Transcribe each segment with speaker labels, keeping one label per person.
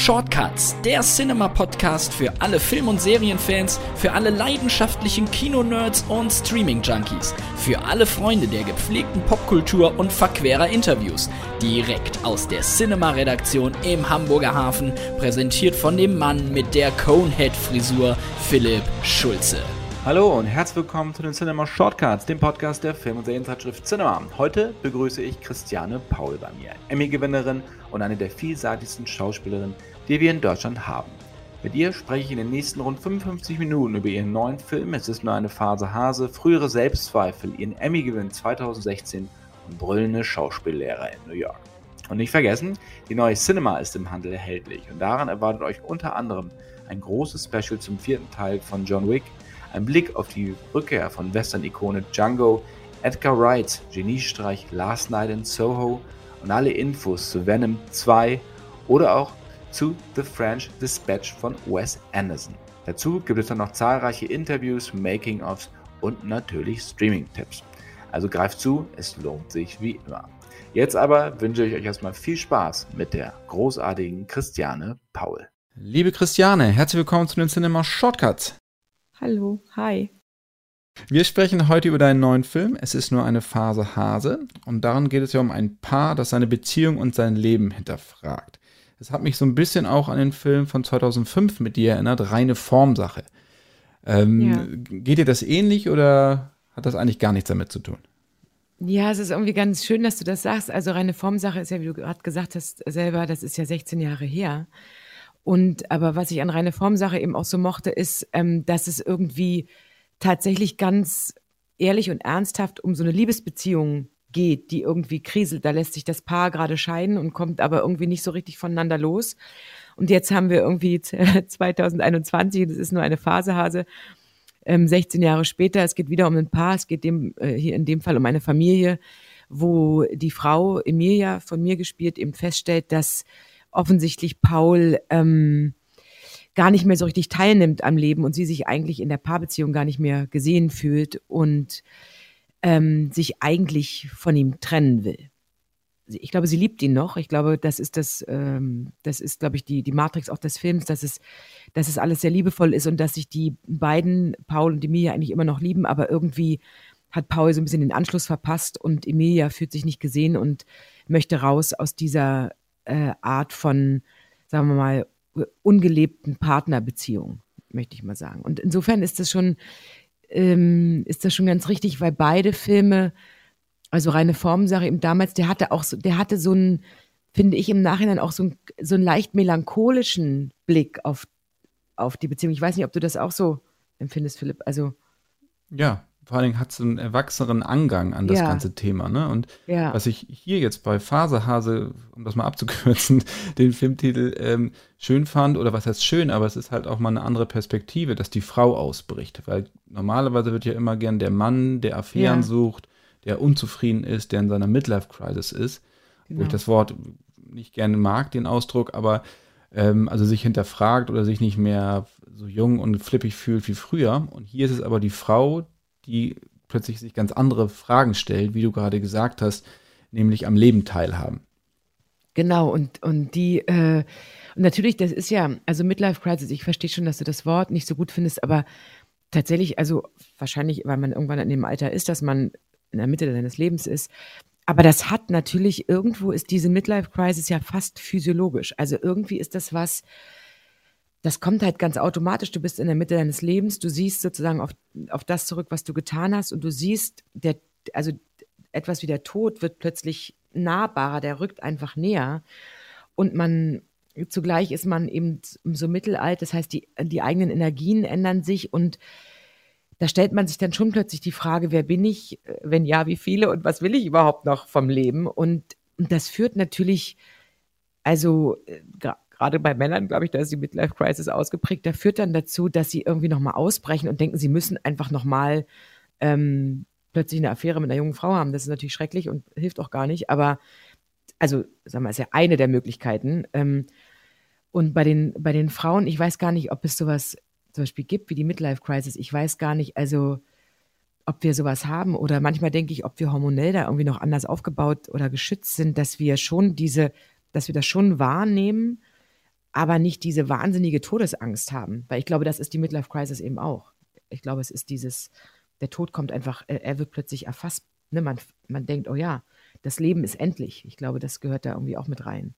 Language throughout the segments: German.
Speaker 1: Shortcuts, der Cinema-Podcast für alle Film- und Serienfans, für alle leidenschaftlichen Kino-Nerds und Streaming-Junkies, für alle Freunde der gepflegten Popkultur und verquerer Interviews. Direkt aus der Cinema-Redaktion im Hamburger Hafen, präsentiert von dem Mann mit der Conehead-Frisur, Philipp Schulze.
Speaker 2: Hallo und herzlich willkommen zu den Cinema Shortcuts, dem Podcast der Film- und Serienzeitschrift Cinema. Heute begrüße ich Christiane Paul bei mir, Emmy-Gewinnerin und eine der vielseitigsten Schauspielerinnen, die wir in Deutschland haben. Mit ihr spreche ich in den nächsten rund 55 Minuten über ihren neuen Film Es ist nur eine Phase Hase, frühere Selbstzweifel, ihren Emmy-Gewinn 2016 und brüllende Schauspiellehrer in New York. Und nicht vergessen, die neue Cinema ist im Handel erhältlich und daran erwartet euch unter anderem ein großes Special zum vierten Teil von John Wick, ein Blick auf die Rückkehr von Western-Ikone Django, Edgar Wrights Geniestreich Last Night in Soho und alle Infos zu Venom 2 oder auch zu The French Dispatch von Wes Anderson. Dazu gibt es dann noch zahlreiche Interviews, Making-ofs und natürlich Streaming-Tipps. Also greift zu, es lohnt sich wie immer. Jetzt aber wünsche ich euch erstmal viel Spaß mit der großartigen Christiane Paul.
Speaker 3: Liebe Christiane, herzlich willkommen zu den Cinema Shortcuts.
Speaker 4: Hallo, hi.
Speaker 3: Wir sprechen heute über deinen neuen Film. Es ist nur eine Phase Hase. Und darin geht es ja um ein Paar, das seine Beziehung und sein Leben hinterfragt. Es hat mich so ein bisschen auch an den Film von 2005 mit dir erinnert, reine Formsache. Ähm, ja. Geht dir das ähnlich oder hat das eigentlich gar nichts damit zu tun?
Speaker 4: Ja, es ist irgendwie ganz schön, dass du das sagst. Also reine Formsache ist ja, wie du gerade gesagt hast, selber, das ist ja 16 Jahre her. Und aber was ich an reine Formsache eben auch so mochte, ist, ähm, dass es irgendwie tatsächlich ganz ehrlich und ernsthaft um so eine Liebesbeziehung geht, die irgendwie kriselt. Da lässt sich das Paar gerade scheiden und kommt aber irgendwie nicht so richtig voneinander los. Und jetzt haben wir irgendwie 2021, das ist nur eine Phasehase, ähm, 16 Jahre später, es geht wieder um ein Paar, es geht dem, äh, hier in dem Fall um eine Familie, wo die Frau Emilia, von mir gespielt, eben feststellt, dass offensichtlich Paul ähm, gar nicht mehr so richtig teilnimmt am Leben und sie sich eigentlich in der Paarbeziehung gar nicht mehr gesehen fühlt und ähm, sich eigentlich von ihm trennen will. Ich glaube, sie liebt ihn noch. Ich glaube, das ist das, ähm, das ist, glaube ich, die, die Matrix auch des Films, dass es, dass es alles sehr liebevoll ist und dass sich die beiden, Paul und Emilia, eigentlich immer noch lieben, aber irgendwie hat Paul so ein bisschen den Anschluss verpasst und Emilia fühlt sich nicht gesehen und möchte raus aus dieser äh, Art von, sagen wir mal, ungelebten Partnerbeziehung, möchte ich mal sagen. Und insofern ist das schon, ähm, ist das schon ganz richtig, weil beide Filme, also reine Formsache eben damals, der hatte auch so, der hatte so einen, finde ich im Nachhinein auch so einen, so einen leicht melancholischen Blick auf, auf die Beziehung. Ich weiß nicht, ob du das auch so empfindest, Philipp. Also.
Speaker 3: Ja, vor allen Dingen hat es einen erwachseneren Angang an das ja. ganze Thema. Ne? Und ja. was ich hier jetzt bei Phasehase, um das mal abzukürzen, den Filmtitel ähm, schön fand, oder was heißt schön, aber es ist halt auch mal eine andere Perspektive, dass die Frau ausbricht. Weil normalerweise wird ja immer gern der Mann, der Affären ja. sucht, der unzufrieden ist, der in seiner Midlife-Crisis ist. Genau. Wo ich genau. das Wort nicht gerne mag, den Ausdruck, aber ähm, also sich hinterfragt oder sich nicht mehr so jung und flippig fühlt wie früher. Und hier ist es aber die Frau, die plötzlich sich ganz andere Fragen stellt, wie du gerade gesagt hast, nämlich am Leben teilhaben.
Speaker 4: Genau, und, und die, äh, und natürlich, das ist ja, also Midlife Crisis, ich verstehe schon, dass du das Wort nicht so gut findest, aber tatsächlich, also wahrscheinlich, weil man irgendwann in dem Alter ist, dass man in der Mitte seines Lebens ist. Aber das hat natürlich, irgendwo ist diese Midlife Crisis ja fast physiologisch. Also irgendwie ist das was, das kommt halt ganz automatisch. Du bist in der Mitte deines Lebens, du siehst sozusagen auf, auf das zurück, was du getan hast. Und du siehst, der, also etwas wie der Tod wird plötzlich nahbarer, der rückt einfach näher. Und man, zugleich ist man eben so mittelalt, das heißt, die, die eigenen Energien ändern sich. Und da stellt man sich dann schon plötzlich die Frage, wer bin ich, wenn ja, wie viele? Und was will ich überhaupt noch vom Leben? Und, das führt natürlich, also äh, gerade bei Männern, glaube ich, da ist die Midlife Crisis ausgeprägt, da führt dann dazu, dass sie irgendwie nochmal ausbrechen und denken, sie müssen einfach nochmal ähm, plötzlich eine Affäre mit einer jungen Frau haben. Das ist natürlich schrecklich und hilft auch gar nicht, aber also, sagen wir, ist ja eine der Möglichkeiten. Ähm, und bei den, bei den Frauen, ich weiß gar nicht, ob es sowas zum Beispiel gibt wie die Midlife Crisis. Ich weiß gar nicht, also ob wir sowas haben oder manchmal denke ich, ob wir hormonell da irgendwie noch anders aufgebaut oder geschützt sind, dass wir schon diese, dass wir das schon wahrnehmen aber nicht diese wahnsinnige Todesangst haben. Weil ich glaube, das ist die Midlife Crisis eben auch. Ich glaube, es ist dieses, der Tod kommt einfach, er wird plötzlich erfasst. Ne? Man, man denkt, oh ja, das Leben ist endlich. Ich glaube, das gehört da irgendwie auch mit rein.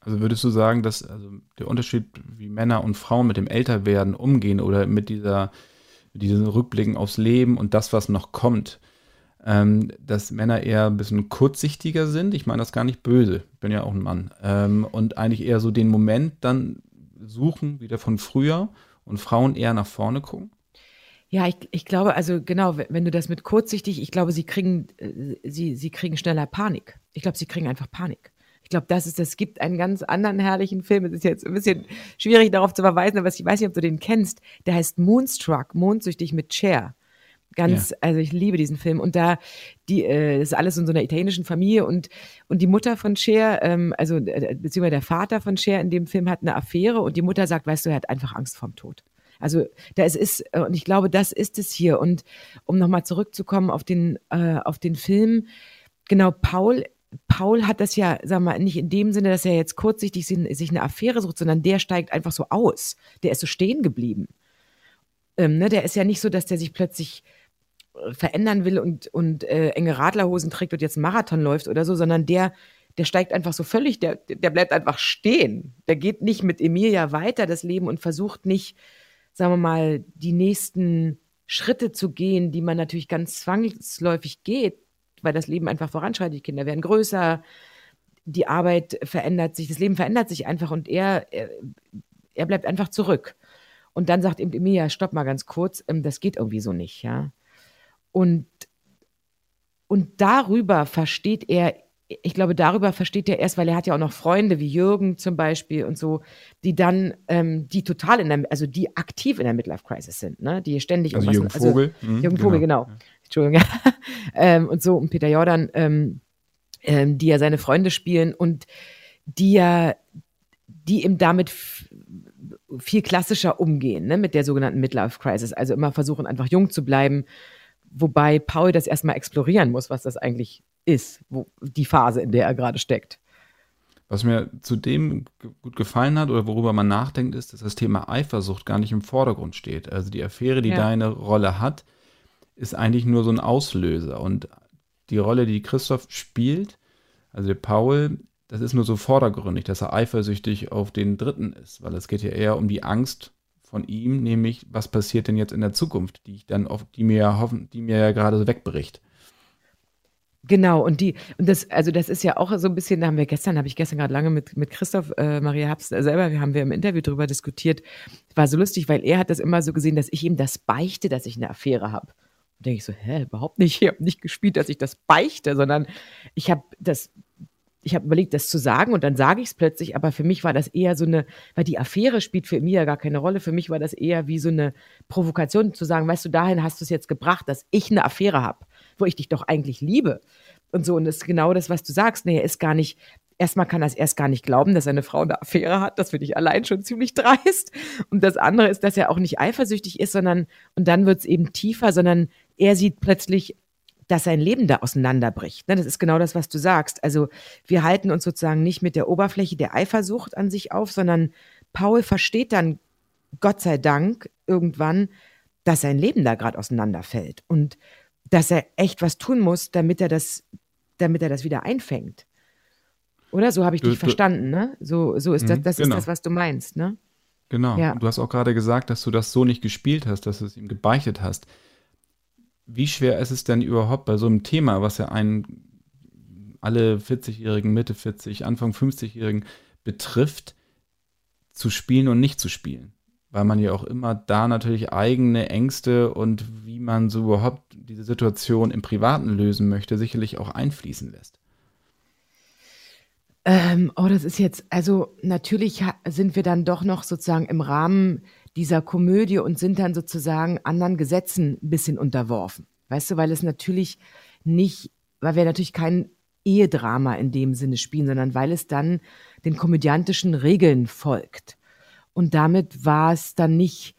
Speaker 3: Also würdest du sagen, dass also der Unterschied, wie Männer und Frauen mit dem Älterwerden umgehen oder mit dieser, diesen Rückblicken aufs Leben und das, was noch kommt, ähm, dass Männer eher ein bisschen kurzsichtiger sind. Ich meine das gar nicht böse, ich bin ja auch ein Mann. Ähm, und eigentlich eher so den Moment dann suchen, wieder von früher und Frauen eher nach vorne gucken.
Speaker 4: Ja, ich, ich glaube, also genau, wenn du das mit kurzsichtig, ich glaube, sie kriegen, äh, sie, sie kriegen schneller Panik. Ich glaube, sie kriegen einfach Panik. Ich glaube, das ist, es gibt einen ganz anderen herrlichen Film. Es ist jetzt ein bisschen schwierig darauf zu verweisen, aber ich weiß nicht, ob du den kennst. Der heißt Moonstruck, mondsüchtig mit Cher. Ganz, ja. also ich liebe diesen Film. Und da, die, äh, das ist alles in so einer italienischen Familie und, und die Mutter von Cher, ähm, also äh, beziehungsweise der Vater von Cher in dem Film hat eine Affäre und die Mutter sagt, weißt du, er hat einfach Angst vorm Tod. Also da ist, ist äh, und ich glaube, das ist es hier. Und um nochmal zurückzukommen auf den, äh, auf den Film, genau, Paul Paul hat das ja, sag mal, nicht in dem Sinne, dass er jetzt kurzsichtig sich eine Affäre sucht, sondern der steigt einfach so aus. Der ist so stehen geblieben. Ähm, ne, der ist ja nicht so, dass der sich plötzlich verändern will und, und äh, enge Radlerhosen trägt und jetzt einen Marathon läuft oder so, sondern der, der steigt einfach so völlig, der, der bleibt einfach stehen. Der geht nicht mit Emilia weiter, das Leben, und versucht nicht, sagen wir mal, die nächsten Schritte zu gehen, die man natürlich ganz zwangsläufig geht, weil das Leben einfach voranschreitet. Die Kinder werden größer, die Arbeit verändert sich, das Leben verändert sich einfach und er, er, er bleibt einfach zurück. Und dann sagt ihm Emilia, stopp mal ganz kurz, ähm, das geht irgendwie so nicht, ja. Und, und darüber versteht er, ich glaube, darüber versteht er erst, weil er hat ja auch noch Freunde wie Jürgen zum Beispiel und so, die dann, ähm, die total in der, also die aktiv in der Midlife Crisis sind, ne? Die ständig
Speaker 3: also Jürgen also Vogel.
Speaker 4: Also, mhm, Jürgen Vogel, genau. genau. Entschuldigung. ähm, und so, und Peter Jordan, ähm, ähm, die ja seine Freunde spielen und die ja, die ihm damit viel klassischer umgehen, ne, mit der sogenannten Midlife Crisis. Also immer versuchen, einfach jung zu bleiben, Wobei Paul das erstmal explorieren muss, was das eigentlich ist, wo, die Phase, in der er gerade steckt.
Speaker 3: Was mir zudem gut gefallen hat oder worüber man nachdenkt, ist, dass das Thema Eifersucht gar nicht im Vordergrund steht. Also die Affäre, die ja. deine Rolle hat, ist eigentlich nur so ein Auslöser. Und die Rolle, die Christoph spielt, also der Paul, das ist nur so vordergründig, dass er eifersüchtig auf den Dritten ist, weil es geht ja eher um die Angst von ihm, nämlich was passiert denn jetzt in der Zukunft, die ich dann auf, die mir ja hoffen, die mir ja gerade so wegbricht.
Speaker 4: Genau, und die, und das, also das ist ja auch so ein bisschen, da haben wir gestern, habe ich gestern gerade lange mit, mit Christoph äh, Maria Habs äh, selber, wir haben wir im Interview darüber diskutiert. War so lustig, weil er hat das immer so gesehen, dass ich ihm das beichte, dass ich eine Affäre habe. Und denke ich so, hä, überhaupt nicht. Ich habe nicht gespielt, dass ich das beichte, sondern ich habe das ich habe überlegt, das zu sagen und dann sage ich es plötzlich, aber für mich war das eher so eine, weil die Affäre spielt für mich ja gar keine Rolle. Für mich war das eher wie so eine Provokation zu sagen, weißt du, dahin hast du es jetzt gebracht, dass ich eine Affäre habe, wo ich dich doch eigentlich liebe. Und so, und das ist genau das, was du sagst. Nee, er ist gar nicht, erstmal kann er es erst gar nicht glauben, dass seine Frau eine Affäre hat. Das finde ich allein schon ziemlich dreist. Und das andere ist, dass er auch nicht eifersüchtig ist, sondern, und dann wird es eben tiefer, sondern er sieht plötzlich dass sein Leben da auseinanderbricht. Ne? Das ist genau das, was du sagst. Also wir halten uns sozusagen nicht mit der Oberfläche der Eifersucht an sich auf, sondern Paul versteht dann, Gott sei Dank, irgendwann, dass sein Leben da gerade auseinanderfällt und dass er echt was tun muss, damit er das, damit er das wieder einfängt. Oder so habe ich du, dich du, verstanden, ne? So, so ist das, mhm, das genau. ist das, was du meinst, ne?
Speaker 3: Genau. Ja. Du hast auch gerade gesagt, dass du das so nicht gespielt hast, dass du es ihm gebeichtet hast wie schwer ist es denn überhaupt bei so einem Thema, was ja einen alle 40-Jährigen, Mitte 40, Anfang 50-Jährigen betrifft, zu spielen und nicht zu spielen? Weil man ja auch immer da natürlich eigene Ängste und wie man so überhaupt diese Situation im Privaten lösen möchte, sicherlich auch einfließen lässt.
Speaker 4: Ähm, oh, das ist jetzt, also natürlich sind wir dann doch noch sozusagen im Rahmen dieser Komödie und sind dann sozusagen anderen Gesetzen ein bisschen unterworfen. Weißt du, weil es natürlich nicht, weil wir natürlich kein Ehedrama in dem Sinne spielen, sondern weil es dann den komödiantischen Regeln folgt. Und damit war es dann nicht,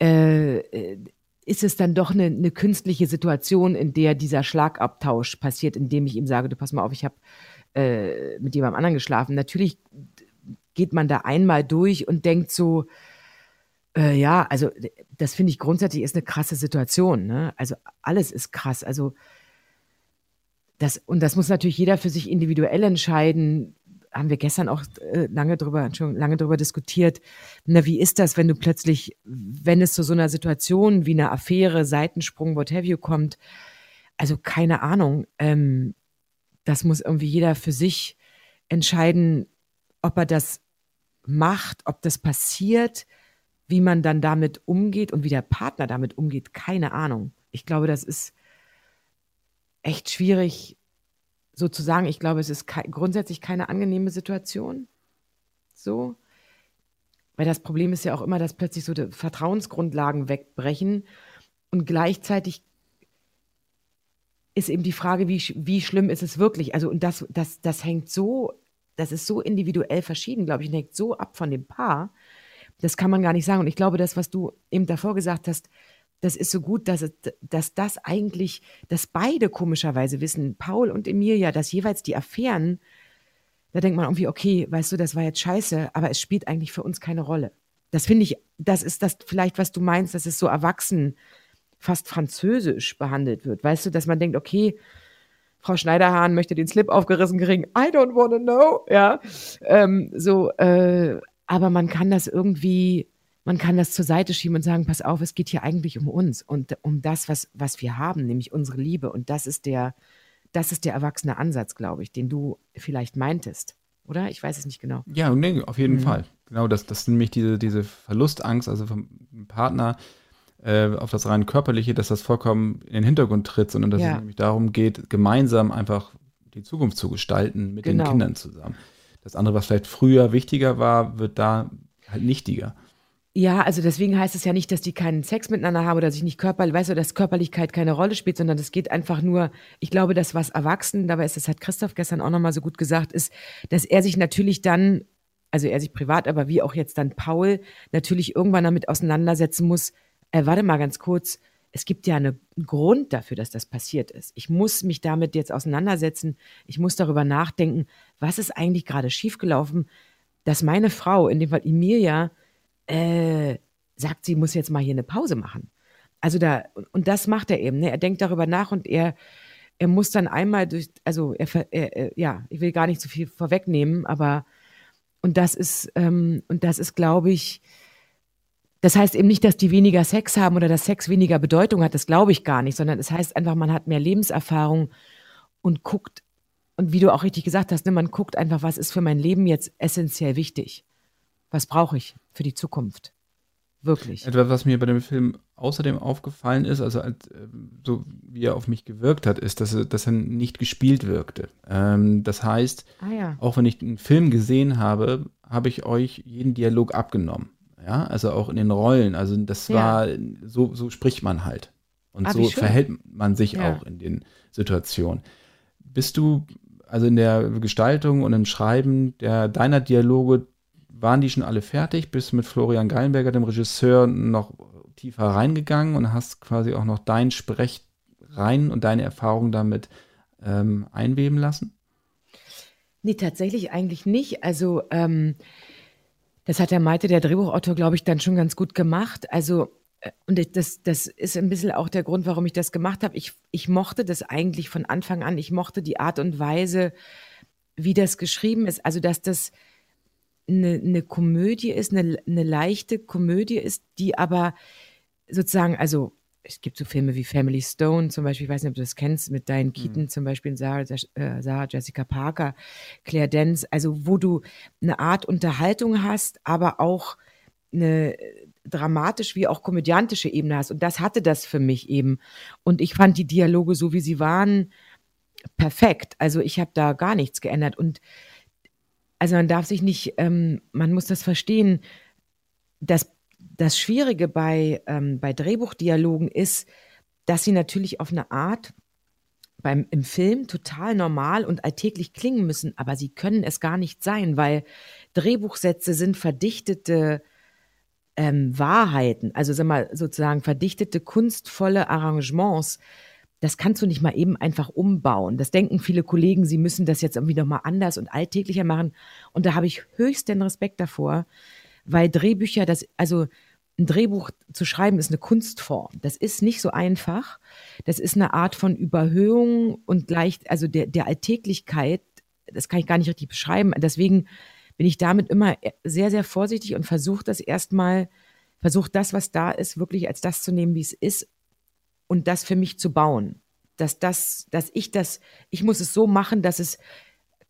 Speaker 4: äh, ist es dann doch eine, eine, künstliche Situation, in der dieser Schlagabtausch passiert, indem ich ihm sage, du pass mal auf, ich habe äh, mit jemandem anderen geschlafen. Natürlich geht man da einmal durch und denkt so, äh, ja, also das finde ich grundsätzlich ist eine krasse Situation. Ne? Also alles ist krass. Also das, und das muss natürlich jeder für sich individuell entscheiden. Haben wir gestern auch äh, lange drüber, schon lange drüber diskutiert. Na, wie ist das, wenn du plötzlich, wenn es zu so einer Situation wie einer Affäre, Seitensprung, what have you kommt? Also keine Ahnung. Ähm, das muss irgendwie jeder für sich entscheiden, ob er das macht, ob das passiert wie man dann damit umgeht und wie der Partner damit umgeht, keine Ahnung. Ich glaube, das ist echt schwierig so zu sagen. Ich glaube, es ist ke grundsätzlich keine angenehme Situation. So. Weil das Problem ist ja auch immer, dass plötzlich so die Vertrauensgrundlagen wegbrechen und gleichzeitig ist eben die Frage, wie, wie schlimm ist es wirklich? Also, und das, das, das hängt so, das ist so individuell verschieden, glaube ich, und hängt so ab von dem Paar. Das kann man gar nicht sagen. Und ich glaube, das, was du eben davor gesagt hast, das ist so gut, dass, dass das eigentlich, dass beide komischerweise wissen, Paul und Emilia, dass jeweils die Affären, da denkt man irgendwie, okay, weißt du, das war jetzt scheiße, aber es spielt eigentlich für uns keine Rolle. Das finde ich, das ist das vielleicht, was du meinst, dass es so erwachsen, fast französisch behandelt wird. Weißt du, dass man denkt, okay, Frau Schneiderhahn möchte den Slip aufgerissen kriegen. I don't want to know. Ja, ähm, so, äh, aber man kann das irgendwie, man kann das zur Seite schieben und sagen, pass auf, es geht hier eigentlich um uns und um das, was, was wir haben, nämlich unsere Liebe. Und das ist der, das ist der erwachsene Ansatz, glaube ich, den du vielleicht meintest. Oder? Ich weiß es nicht genau.
Speaker 3: Ja, nee, auf jeden mhm. Fall. Genau, das, das ist nämlich diese, diese Verlustangst, also vom Partner äh, auf das rein körperliche, dass das vollkommen in den Hintergrund tritt, sondern dass ja. es nämlich darum geht, gemeinsam einfach die Zukunft zu gestalten mit genau. den Kindern zusammen. Das andere, was vielleicht früher wichtiger war, wird da halt nichtiger.
Speaker 4: Ja, also deswegen heißt es ja nicht, dass die keinen Sex miteinander haben oder sich nicht körperlich, weißt du, dass Körperlichkeit keine Rolle spielt, sondern es geht einfach nur, ich glaube, das, was Erwachsenen, dabei ist, das hat Christoph gestern auch nochmal so gut gesagt, ist, dass er sich natürlich dann, also er sich privat, aber wie auch jetzt dann Paul, natürlich irgendwann damit auseinandersetzen muss, äh, warte mal ganz kurz, es gibt ja einen Grund dafür, dass das passiert ist. Ich muss mich damit jetzt auseinandersetzen. Ich muss darüber nachdenken, was ist eigentlich gerade schiefgelaufen, dass meine Frau, in dem Fall Emilia, äh, sagt, sie muss jetzt mal hier eine Pause machen. Also da, und das macht er eben. Ne? Er denkt darüber nach und er, er muss dann einmal durch, also er, er, ja, ich will gar nicht zu so viel vorwegnehmen, aber und das ist, ähm, und das ist, glaube ich, das heißt eben nicht, dass die weniger Sex haben oder dass Sex weniger Bedeutung hat, das glaube ich gar nicht, sondern es heißt einfach, man hat mehr Lebenserfahrung und guckt, und wie du auch richtig gesagt hast, ne, man guckt einfach, was ist für mein Leben jetzt essentiell wichtig? Was brauche ich für die Zukunft? Wirklich.
Speaker 3: Etwas, was mir bei dem Film außerdem aufgefallen ist, also als, äh, so wie er auf mich gewirkt hat, ist, dass er, dass er nicht gespielt wirkte. Ähm, das heißt, ah, ja. auch wenn ich einen Film gesehen habe, habe ich euch jeden Dialog abgenommen. Ja, also auch in den Rollen. Also das ja. war, so, so spricht man halt. Und ah, so verhält man sich ja. auch in den Situationen. Bist du, also in der Gestaltung und im Schreiben der deiner Dialoge, waren die schon alle fertig? Bist du mit Florian Geilenberger, dem Regisseur, noch tiefer reingegangen und hast quasi auch noch dein Sprech rein und deine Erfahrungen damit ähm, einweben lassen?
Speaker 4: Nee, tatsächlich eigentlich nicht. Also ähm, das hat der Maite, der Drehbuchautor, glaube ich, dann schon ganz gut gemacht. Also, äh, und das, das ist ein bisschen auch der Grund, warum ich das gemacht habe. Ich, ich mochte das eigentlich von Anfang an. Ich mochte die Art und Weise, wie das geschrieben ist. Also, dass das eine, eine Komödie ist, eine, eine leichte Komödie ist, die aber sozusagen, also es gibt so Filme wie Family Stone zum Beispiel, ich weiß nicht, ob du das kennst, mit Diane Keaton mhm. zum Beispiel, Sarah, äh, Sarah Jessica Parker, Claire Dance, also wo du eine Art Unterhaltung hast, aber auch eine dramatisch wie auch komödiantische Ebene hast. Und das hatte das für mich eben. Und ich fand die Dialoge, so wie sie waren, perfekt. Also ich habe da gar nichts geändert. Und also man darf sich nicht, ähm, man muss das verstehen, dass das Schwierige bei, ähm, bei Drehbuchdialogen ist, dass sie natürlich auf eine Art beim, im Film total normal und alltäglich klingen müssen, aber sie können es gar nicht sein, weil Drehbuchsätze sind verdichtete ähm, Wahrheiten, also sag mal sozusagen verdichtete kunstvolle Arrangements, das kannst du nicht mal eben einfach umbauen. Das denken viele Kollegen, sie müssen das jetzt irgendwie nochmal anders und alltäglicher machen. Und da habe ich höchsten Respekt davor, weil Drehbücher, das, also ein Drehbuch zu schreiben, ist eine Kunstform. Das ist nicht so einfach. Das ist eine Art von Überhöhung und gleich, also der, der Alltäglichkeit. Das kann ich gar nicht richtig beschreiben. Deswegen bin ich damit immer sehr, sehr vorsichtig und versuche das erstmal, versuche das, was da ist, wirklich als das zu nehmen, wie es ist und das für mich zu bauen. Dass das, dass ich das, ich muss es so machen, dass es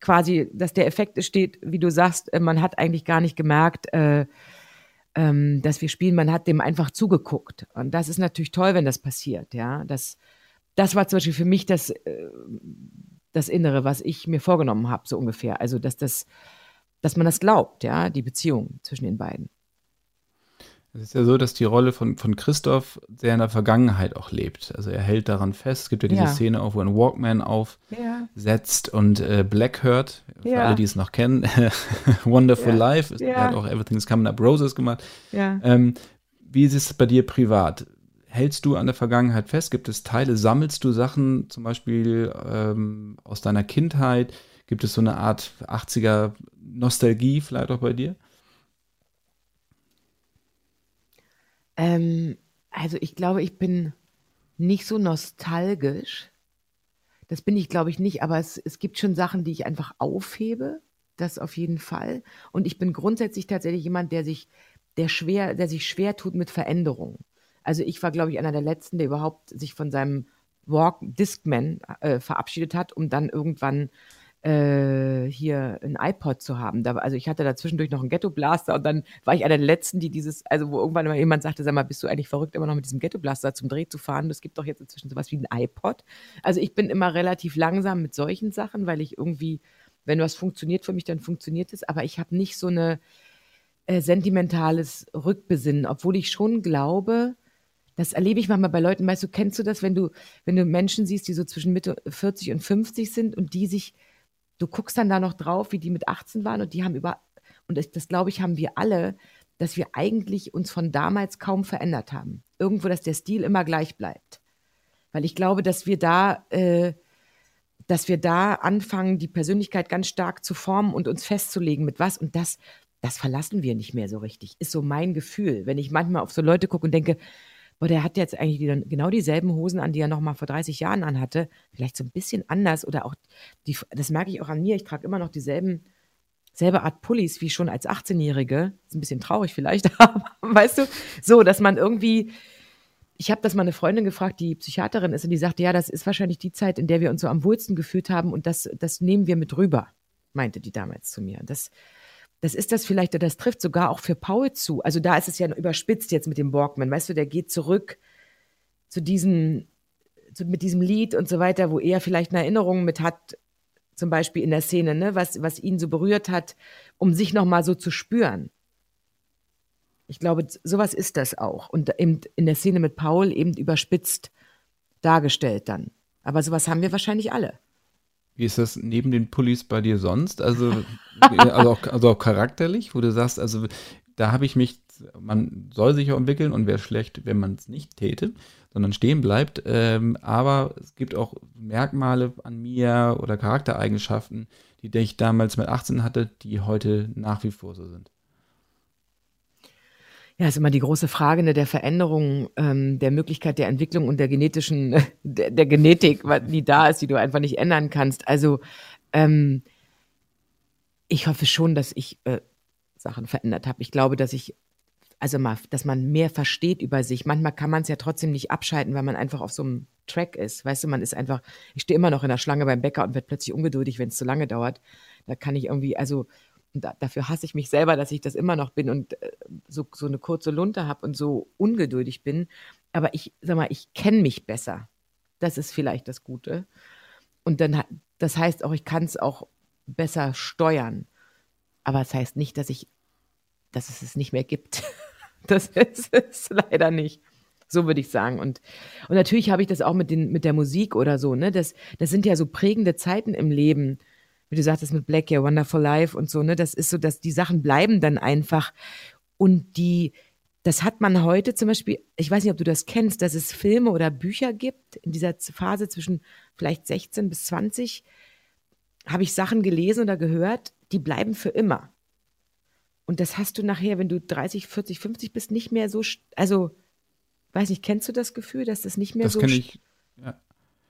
Speaker 4: quasi, dass der Effekt entsteht, wie du sagst, äh, man hat eigentlich gar nicht gemerkt, äh, ähm, dass wir spielen, man hat dem einfach zugeguckt. Und das ist natürlich toll, wenn das passiert, ja. Das, das war zum Beispiel für mich das, äh, das Innere, was ich mir vorgenommen habe, so ungefähr. Also, dass das, dass man das glaubt, ja, die Beziehung zwischen den beiden.
Speaker 3: Es ist ja so, dass die Rolle von, von Christoph sehr in der Vergangenheit auch lebt. Also er hält daran fest. Es gibt ja diese ja. Szene auch, wo ein Walkman aufsetzt ja. und äh, Black hört. Für ja. alle, die es noch kennen. Wonderful Life. Er hat auch Everything's Coming Up Roses gemacht. Ähm, wie ist es bei dir privat? Hältst du an der Vergangenheit fest? Gibt es Teile? Sammelst du Sachen zum Beispiel ähm, aus deiner Kindheit? Gibt es so eine Art 80er Nostalgie vielleicht auch bei dir?
Speaker 4: Ähm, also ich glaube, ich bin nicht so nostalgisch. Das bin ich, glaube ich, nicht, aber es, es gibt schon Sachen, die ich einfach aufhebe. Das auf jeden Fall. Und ich bin grundsätzlich tatsächlich jemand, der sich, der schwer, der sich schwer tut mit Veränderungen. Also ich war, glaube ich, einer der letzten, der überhaupt sich von seinem Walk Discman äh, verabschiedet hat, um dann irgendwann äh, hier ein iPod zu haben. Da, also ich hatte da zwischendurch noch einen Ghetto Blaster und dann war ich einer der letzten, die dieses, also wo irgendwann mal jemand sagte, sag mal, bist du eigentlich verrückt, immer noch mit diesem Ghetto Blaster zum Dreh zu fahren? Es gibt doch jetzt inzwischen sowas wie ein iPod. Also ich bin immer relativ langsam mit solchen Sachen, weil ich irgendwie, wenn was funktioniert für mich, dann funktioniert es. Aber ich habe nicht so eine äh, sentimentales Rückbesinnen, obwohl ich schon glaube, das erlebe ich manchmal bei Leuten, weißt du, kennst du das, wenn du, wenn du Menschen siehst, die so zwischen Mitte 40 und 50 sind und die sich du guckst dann da noch drauf, wie die mit 18 waren und die haben über, und das, das glaube ich, haben wir alle, dass wir eigentlich uns von damals kaum verändert haben. Irgendwo, dass der Stil immer gleich bleibt. Weil ich glaube, dass wir da, äh, dass wir da anfangen, die Persönlichkeit ganz stark zu formen und uns festzulegen mit was. Und das, das verlassen wir nicht mehr so richtig. Ist so mein Gefühl. Wenn ich manchmal auf so Leute gucke und denke, boah, der hat jetzt eigentlich die, genau dieselben Hosen an, die er noch mal vor 30 Jahren anhatte. Vielleicht so ein bisschen anders oder auch, die, das merke ich auch an mir, ich trage immer noch dieselben, selbe Art Pullis wie schon als 18-Jährige. Ist ein bisschen traurig vielleicht, aber weißt du, so, dass man irgendwie, ich habe das mal eine Freundin gefragt, die Psychiaterin ist, und die sagte, ja, das ist wahrscheinlich die Zeit, in der wir uns so am wohlsten gefühlt haben und das, das nehmen wir mit rüber, meinte die damals zu mir. Das, das ist das vielleicht, das trifft sogar auch für Paul zu. Also da ist es ja überspitzt jetzt mit dem Walkman. Weißt du, der geht zurück zu diesem, zu, mit diesem Lied und so weiter, wo er vielleicht eine Erinnerung mit hat, zum Beispiel in der Szene, ne, was, was ihn so berührt hat, um sich nochmal so zu spüren. Ich glaube, sowas ist das auch. Und eben in der Szene mit Paul eben überspitzt dargestellt dann. Aber sowas haben wir wahrscheinlich alle.
Speaker 3: Wie ist das neben den Pullis bei dir sonst? Also, also, auch, also auch charakterlich, wo du sagst, also da habe ich mich, man soll sich auch entwickeln und wäre schlecht, wenn man es nicht täte, sondern stehen bleibt. Ähm, aber es gibt auch Merkmale an mir oder Charaktereigenschaften, die ich damals mit 18 hatte, die heute nach wie vor so sind.
Speaker 4: Ja, ist immer die große Frage ne, der Veränderung, ähm, der Möglichkeit der Entwicklung und der genetischen, der, der, Genetik, die da ist, die du einfach nicht ändern kannst. Also ähm, ich hoffe schon, dass ich äh, Sachen verändert habe. Ich glaube, dass ich, also mal, dass man mehr versteht über sich. Manchmal kann man es ja trotzdem nicht abschalten, weil man einfach auf so einem Track ist. Weißt du, man ist einfach, ich stehe immer noch in der Schlange beim Bäcker und werde plötzlich ungeduldig, wenn es zu lange dauert. Da kann ich irgendwie, also und da, dafür hasse ich mich selber, dass ich das immer noch bin und äh, so, so eine kurze Lunte habe und so ungeduldig bin. Aber ich sag mal, ich kenne mich besser. Das ist vielleicht das Gute. Und dann, das heißt auch, ich kann es auch besser steuern. Aber es das heißt nicht, dass ich, dass es es nicht mehr gibt. Das ist es leider nicht. So würde ich sagen. Und, und natürlich habe ich das auch mit, den, mit der Musik oder so. Ne? Das, das sind ja so prägende Zeiten im Leben wie du sagtest mit Black, ja, Wonderful Life und so, ne, das ist so, dass die Sachen bleiben dann einfach und die, das hat man heute zum Beispiel, ich weiß nicht, ob du das kennst, dass es Filme oder Bücher gibt in dieser Phase zwischen vielleicht 16 bis 20, habe ich Sachen gelesen oder gehört, die bleiben für immer. Und das hast du nachher, wenn du 30, 40, 50 bist, nicht mehr so, also, weiß nicht, kennst du das Gefühl, dass das nicht mehr
Speaker 3: das
Speaker 4: so.
Speaker 3: Das kenne ich, ja.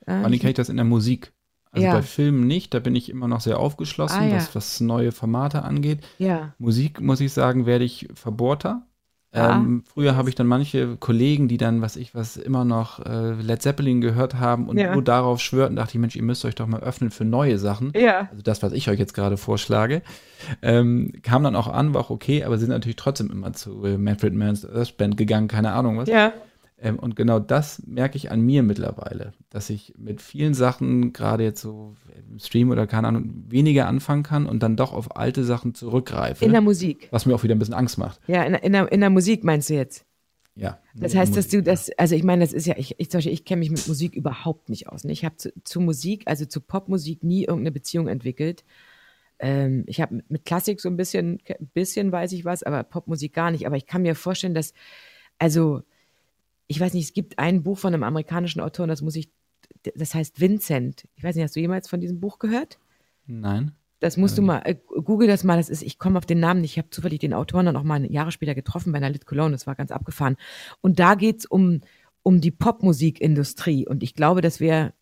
Speaker 3: Ah, Vor allem kenne ich das in der Musik. Also ja. bei Filmen nicht, da bin ich immer noch sehr aufgeschlossen, ah, ja. was, was neue Formate angeht.
Speaker 4: Ja.
Speaker 3: Musik, muss ich sagen, werde ich verbohrter. Ja. Ähm, früher habe ich dann manche Kollegen, die dann, was ich was, immer noch äh, Led Zeppelin gehört haben und nur darauf schwörten, dachte ich, Mensch, ihr müsst euch doch mal öffnen für neue Sachen.
Speaker 4: Ja.
Speaker 3: Also das, was ich euch jetzt gerade vorschlage. Ähm, kam dann auch an, war auch okay, aber sind natürlich trotzdem immer zu äh, Manfred Mann's Earth Band gegangen, keine Ahnung was.
Speaker 4: Ja.
Speaker 3: Ähm, und genau das merke ich an mir mittlerweile, dass ich mit vielen Sachen, gerade jetzt so im Stream oder keine Ahnung, weniger anfangen kann und dann doch auf alte Sachen zurückgreife.
Speaker 4: In der Musik.
Speaker 3: Was mir auch wieder ein bisschen Angst macht.
Speaker 4: Ja, in, in, der, in der Musik meinst du jetzt?
Speaker 3: Ja.
Speaker 4: Das heißt, dass du das, also ich meine, das ist ja, ich, ich, ich kenne mich mit Musik überhaupt nicht aus. Ne? Ich habe zu, zu, Musik, also zu Popmusik nie irgendeine Beziehung entwickelt. Ähm, ich habe mit Klassik so ein bisschen, bisschen weiß ich was, aber Popmusik gar nicht. Aber ich kann mir vorstellen, dass, also ich weiß nicht, es gibt ein Buch von einem amerikanischen Autor, das muss ich, das heißt Vincent. Ich weiß nicht, hast du jemals von diesem Buch gehört?
Speaker 3: Nein.
Speaker 4: Das musst du mal, äh, google das mal, das ist, ich komme auf den Namen nicht, ich habe zufällig den Autoren dann auch mal Jahre später getroffen bei einer Lit Cologne, das war ganz abgefahren. Und da geht es um, um die Popmusikindustrie und ich glaube, das wäre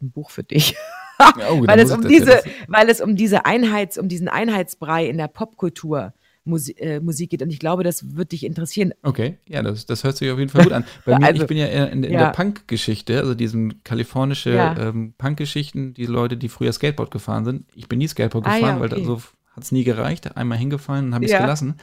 Speaker 4: ein Buch für dich. Ja, oh, weil, es um diese, weil es um diese Einheits, um diesen Einheitsbrei in der Popkultur Musik, äh, Musik geht. Und ich glaube, das wird dich interessieren.
Speaker 3: Okay, ja, das, das hört sich auf jeden Fall gut an. Bei mir, also, ich bin ja in, in ja. der Punk-Geschichte, also diesen kalifornische ja. ähm, Punk-Geschichten, die Leute, die früher Skateboard gefahren sind. Ich bin nie Skateboard ah, gefahren, ja, okay. weil so hat es nie gereicht. Einmal hingefallen und habe ich es gelassen.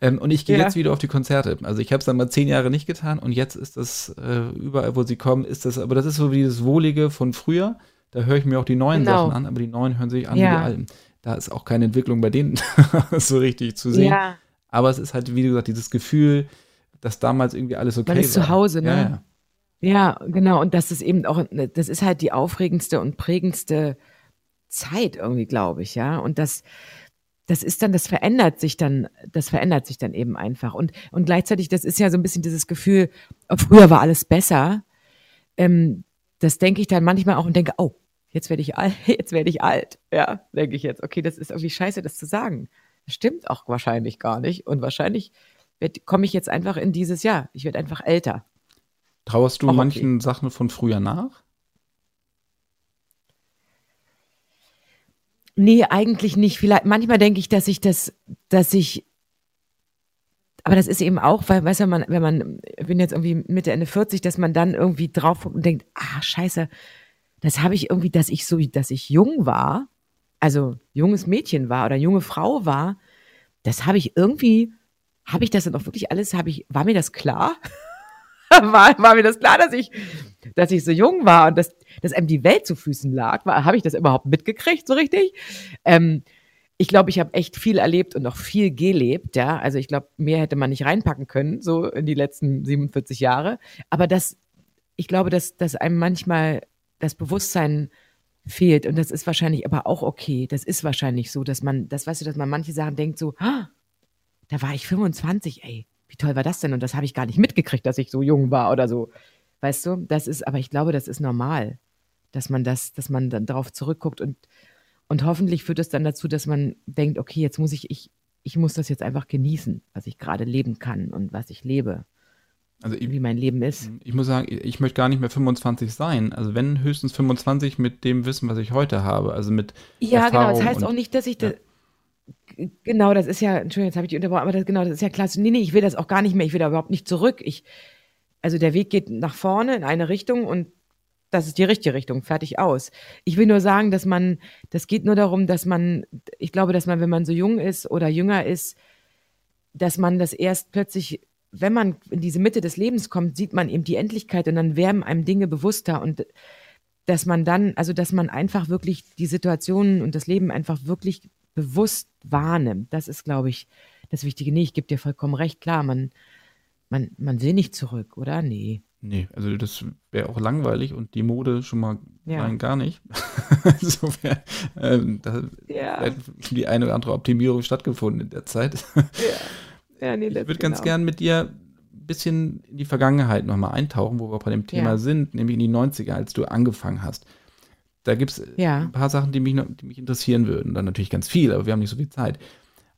Speaker 3: Ähm, und ich gehe jetzt wieder auf die Konzerte. Also ich habe es dann mal zehn Jahre nicht getan und jetzt ist das äh, überall, wo sie kommen, ist das, aber das ist so wie dieses Wohlige von früher. Da höre ich mir auch die neuen genau. Sachen an, aber die neuen hören sich an ja. wie die alten. Da ist auch keine Entwicklung bei denen so richtig zu sehen. Ja. Aber es ist halt, wie gesagt, dieses Gefühl, dass damals irgendwie alles okay
Speaker 4: Man ist
Speaker 3: war.
Speaker 4: zu Hause, ne? Ja, ja. ja, genau. Und das ist eben auch, das ist halt die aufregendste und prägendste Zeit irgendwie, glaube ich, ja. Und das, das ist dann, das verändert sich dann, das verändert sich dann eben einfach. Und, und gleichzeitig, das ist ja so ein bisschen dieses Gefühl, früher war alles besser. Ähm, das denke ich dann manchmal auch und denke, oh, jetzt werde ich alt, jetzt werde ich alt. Ja, denke ich jetzt. Okay, das ist irgendwie scheiße, das zu sagen. Das stimmt auch wahrscheinlich gar nicht. Und wahrscheinlich komme ich jetzt einfach in dieses Jahr. Ich werde einfach älter.
Speaker 3: Trauerst du auch manchen okay. Sachen von früher nach?
Speaker 4: Nee, eigentlich nicht. Vielleicht, manchmal denke ich, dass ich das, dass ich, aber das ist eben auch, weil, weißt du, man, wenn man, ich bin jetzt irgendwie Mitte, Ende 40, dass man dann irgendwie drauf und denkt, ah, scheiße, das habe ich irgendwie, dass ich so, dass ich jung war, also junges Mädchen war oder junge Frau war, das habe ich irgendwie, habe ich das dann auch wirklich alles, habe ich, war mir das klar? war, war mir das klar, dass ich, dass ich so jung war und dass, dass einem die Welt zu Füßen lag? Habe ich das überhaupt mitgekriegt, so richtig? Ähm, ich glaube, ich habe echt viel erlebt und auch viel gelebt, ja. Also ich glaube, mehr hätte man nicht reinpacken können, so in die letzten 47 Jahre. Aber das, ich glaube, dass, dass einem manchmal das Bewusstsein fehlt. Und das ist wahrscheinlich aber auch okay. Das ist wahrscheinlich so, dass man, das weißt du, dass man manche Sachen denkt so, ah, da war ich 25, ey, wie toll war das denn? Und das habe ich gar nicht mitgekriegt, dass ich so jung war oder so. Weißt du, das ist, aber ich glaube, das ist normal, dass man das, dass man dann darauf zurückguckt und, und hoffentlich führt es dann dazu, dass man denkt, okay, jetzt muss ich, ich, ich muss das jetzt einfach genießen, was ich gerade leben kann und was ich lebe. Also ich, wie mein Leben ist.
Speaker 3: Ich muss sagen, ich möchte gar nicht mehr 25 sein. Also wenn höchstens 25 mit dem Wissen, was ich heute habe. Also mit
Speaker 4: Ja, Erfahrung genau. Das heißt auch nicht, dass ich ja. das, genau, das ist ja, Entschuldigung, jetzt habe ich die unterbrochen, aber das, genau, das ist ja klasse. Nee, nee, ich will das auch gar nicht mehr. Ich will da überhaupt nicht zurück. Ich, also der Weg geht nach vorne in eine Richtung und das ist die richtige Richtung, fertig aus. Ich will nur sagen, dass man, das geht nur darum, dass man, ich glaube, dass man, wenn man so jung ist oder jünger ist, dass man das erst plötzlich wenn man in diese Mitte des Lebens kommt, sieht man eben die Endlichkeit und dann werden einem Dinge bewusster und dass man dann, also dass man einfach wirklich die Situationen und das Leben einfach wirklich bewusst wahrnimmt. Das ist, glaube ich, das Wichtige. Nee, ich gebe dir vollkommen recht, klar, man, man, man will nicht zurück, oder? Nee.
Speaker 3: Nee, also das wäre auch langweilig und die Mode schon mal ja. rein gar nicht. Insofern, ähm, da ja. die eine oder andere Optimierung stattgefunden in der Zeit. Ja. Ja, nee, ich würde genau. ganz gern mit dir ein bisschen in die Vergangenheit nochmal eintauchen, wo wir bei dem Thema ja. sind, nämlich in die 90er, als du angefangen hast. Da gibt es ja. ein paar Sachen, die mich, die mich interessieren würden. Dann natürlich ganz viel, aber wir haben nicht so viel Zeit.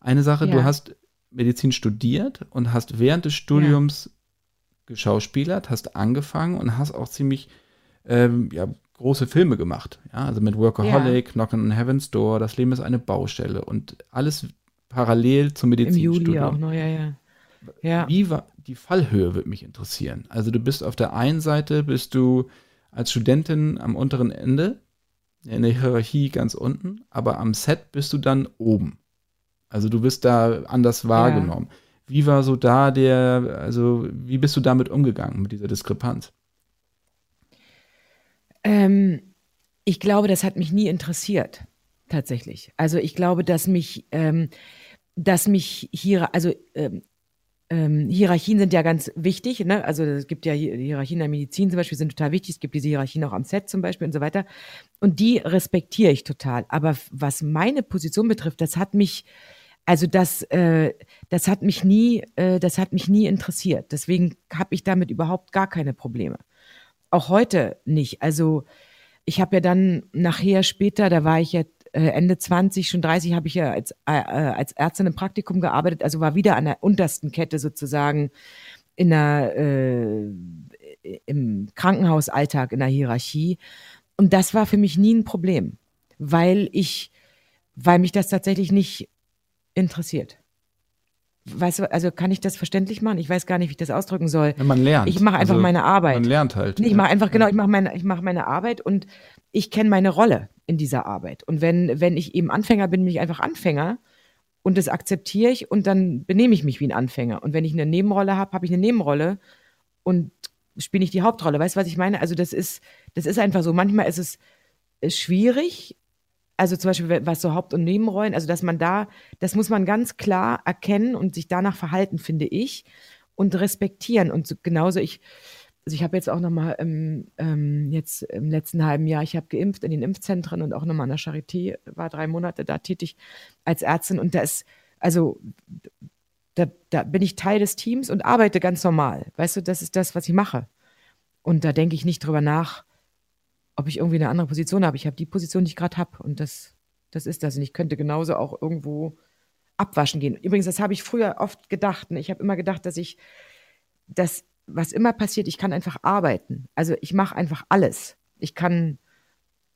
Speaker 3: Eine Sache, du hast Medizin studiert und hast während des Studiums geschauspielert, hast angefangen und hast auch ziemlich ähm, ja, große Filme gemacht. Ja, also mit Workaholic, ja. Knockin' on Heaven's Door, Das Leben ist eine Baustelle und alles parallel zum Medizinstudium. Im Juli auch noch, ja, ja. ja. Wie war die Fallhöhe, würde mich interessieren. Also du bist auf der einen Seite, bist du als Studentin am unteren Ende, in der Hierarchie ganz unten, aber am Set bist du dann oben. Also du bist da anders wahrgenommen. Ja. Wie war so da der, also wie bist du damit umgegangen, mit dieser Diskrepanz?
Speaker 4: Ähm, ich glaube, das hat mich nie interessiert, tatsächlich. Also ich glaube, dass mich, ähm, dass mich hier, also ähm, ähm, Hierarchien sind ja ganz wichtig, ne? Also es gibt ja Hierarchien in der Medizin zum Beispiel, sind total wichtig. Es gibt diese Hierarchien auch am Set zum Beispiel und so weiter. Und die respektiere ich total. Aber was meine Position betrifft, das hat mich, also das, äh, das hat mich nie, äh, das hat mich nie interessiert. Deswegen habe ich damit überhaupt gar keine Probleme. Auch heute nicht. Also ich habe ja dann nachher später, da war ich ja Ende 20, schon 30, habe ich ja als, äh, äh, als Ärztin im Praktikum gearbeitet, also war wieder an der untersten Kette sozusagen in der, äh, im Krankenhausalltag, in der Hierarchie. Und das war für mich nie ein Problem, weil ich, weil mich das tatsächlich nicht interessiert. Weißt du, also kann ich das verständlich machen? Ich weiß gar nicht, wie ich das ausdrücken soll.
Speaker 3: Man lernt.
Speaker 4: Ich mache einfach also, meine Arbeit.
Speaker 3: Man lernt halt.
Speaker 4: Ich mache einfach, genau, ich mache meine, ich mache meine Arbeit und ich kenne meine Rolle in dieser Arbeit. Und wenn, wenn ich eben Anfänger bin, bin ich einfach Anfänger und das akzeptiere ich und dann benehme ich mich wie ein Anfänger. Und wenn ich eine Nebenrolle habe, habe ich eine Nebenrolle und spiele nicht die Hauptrolle. Weißt du, was ich meine? Also das ist, das ist einfach so. Manchmal ist es schwierig, also zum Beispiel was so Haupt- und Nebenrollen, also dass man da, das muss man ganz klar erkennen und sich danach verhalten, finde ich, und respektieren. Und so, genauso ich, also ich habe jetzt auch nochmal ähm, ähm, jetzt im letzten halben Jahr, ich habe geimpft in den Impfzentren und auch nochmal an der Charité, war drei Monate da tätig als Ärztin und da ist, also da, da bin ich Teil des Teams und arbeite ganz normal. Weißt du, das ist das, was ich mache. Und da denke ich nicht drüber nach, ob ich irgendwie eine andere Position habe. Ich habe die Position, die ich gerade habe und das, das ist das. Und ich könnte genauso auch irgendwo abwaschen gehen. Übrigens, das habe ich früher oft gedacht. Ne? Ich habe immer gedacht, dass ich, dass was immer passiert, ich kann einfach arbeiten. Also ich mache einfach alles. Ich kann,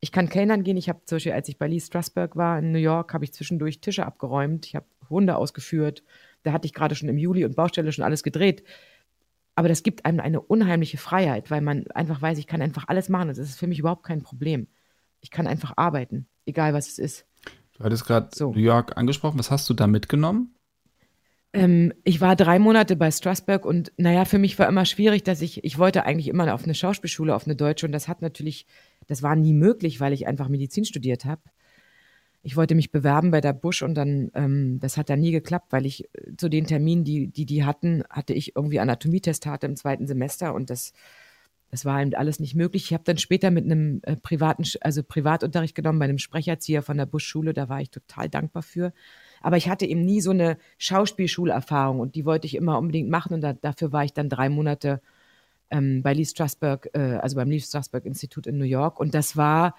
Speaker 4: ich kann Kellnern gehen. Ich habe zum Beispiel, als ich bei Lee Strasberg war in New York, habe ich zwischendurch Tische abgeräumt. Ich habe Hunde ausgeführt. Da hatte ich gerade schon im Juli und Baustelle schon alles gedreht. Aber das gibt einem eine unheimliche Freiheit, weil man einfach weiß, ich kann einfach alles machen. Das ist für mich überhaupt kein Problem. Ich kann einfach arbeiten, egal was es ist.
Speaker 3: Du hattest gerade so. New York angesprochen. Was hast du da mitgenommen?
Speaker 4: Ähm, ich war drei Monate bei Strasbourg und naja, für mich war immer schwierig, dass ich, ich wollte eigentlich immer auf eine Schauspielschule, auf eine deutsche und das hat natürlich, das war nie möglich, weil ich einfach Medizin studiert habe ich wollte mich bewerben bei der Busch und dann, ähm, das hat dann nie geklappt, weil ich äh, zu den Terminen, die, die die hatten, hatte ich irgendwie Anatomietestate im zweiten Semester und das, das war eben alles nicht möglich. Ich habe dann später mit einem äh, privaten, also Privatunterricht genommen bei einem Sprecherzieher von der Busch-Schule, da war ich total dankbar für. Aber ich hatte eben nie so eine Schauspielschulerfahrung und die wollte ich immer unbedingt machen und da, dafür war ich dann drei Monate ähm, bei Lee Strasberg, äh, also beim Lee Strasberg Institut in New York und das war,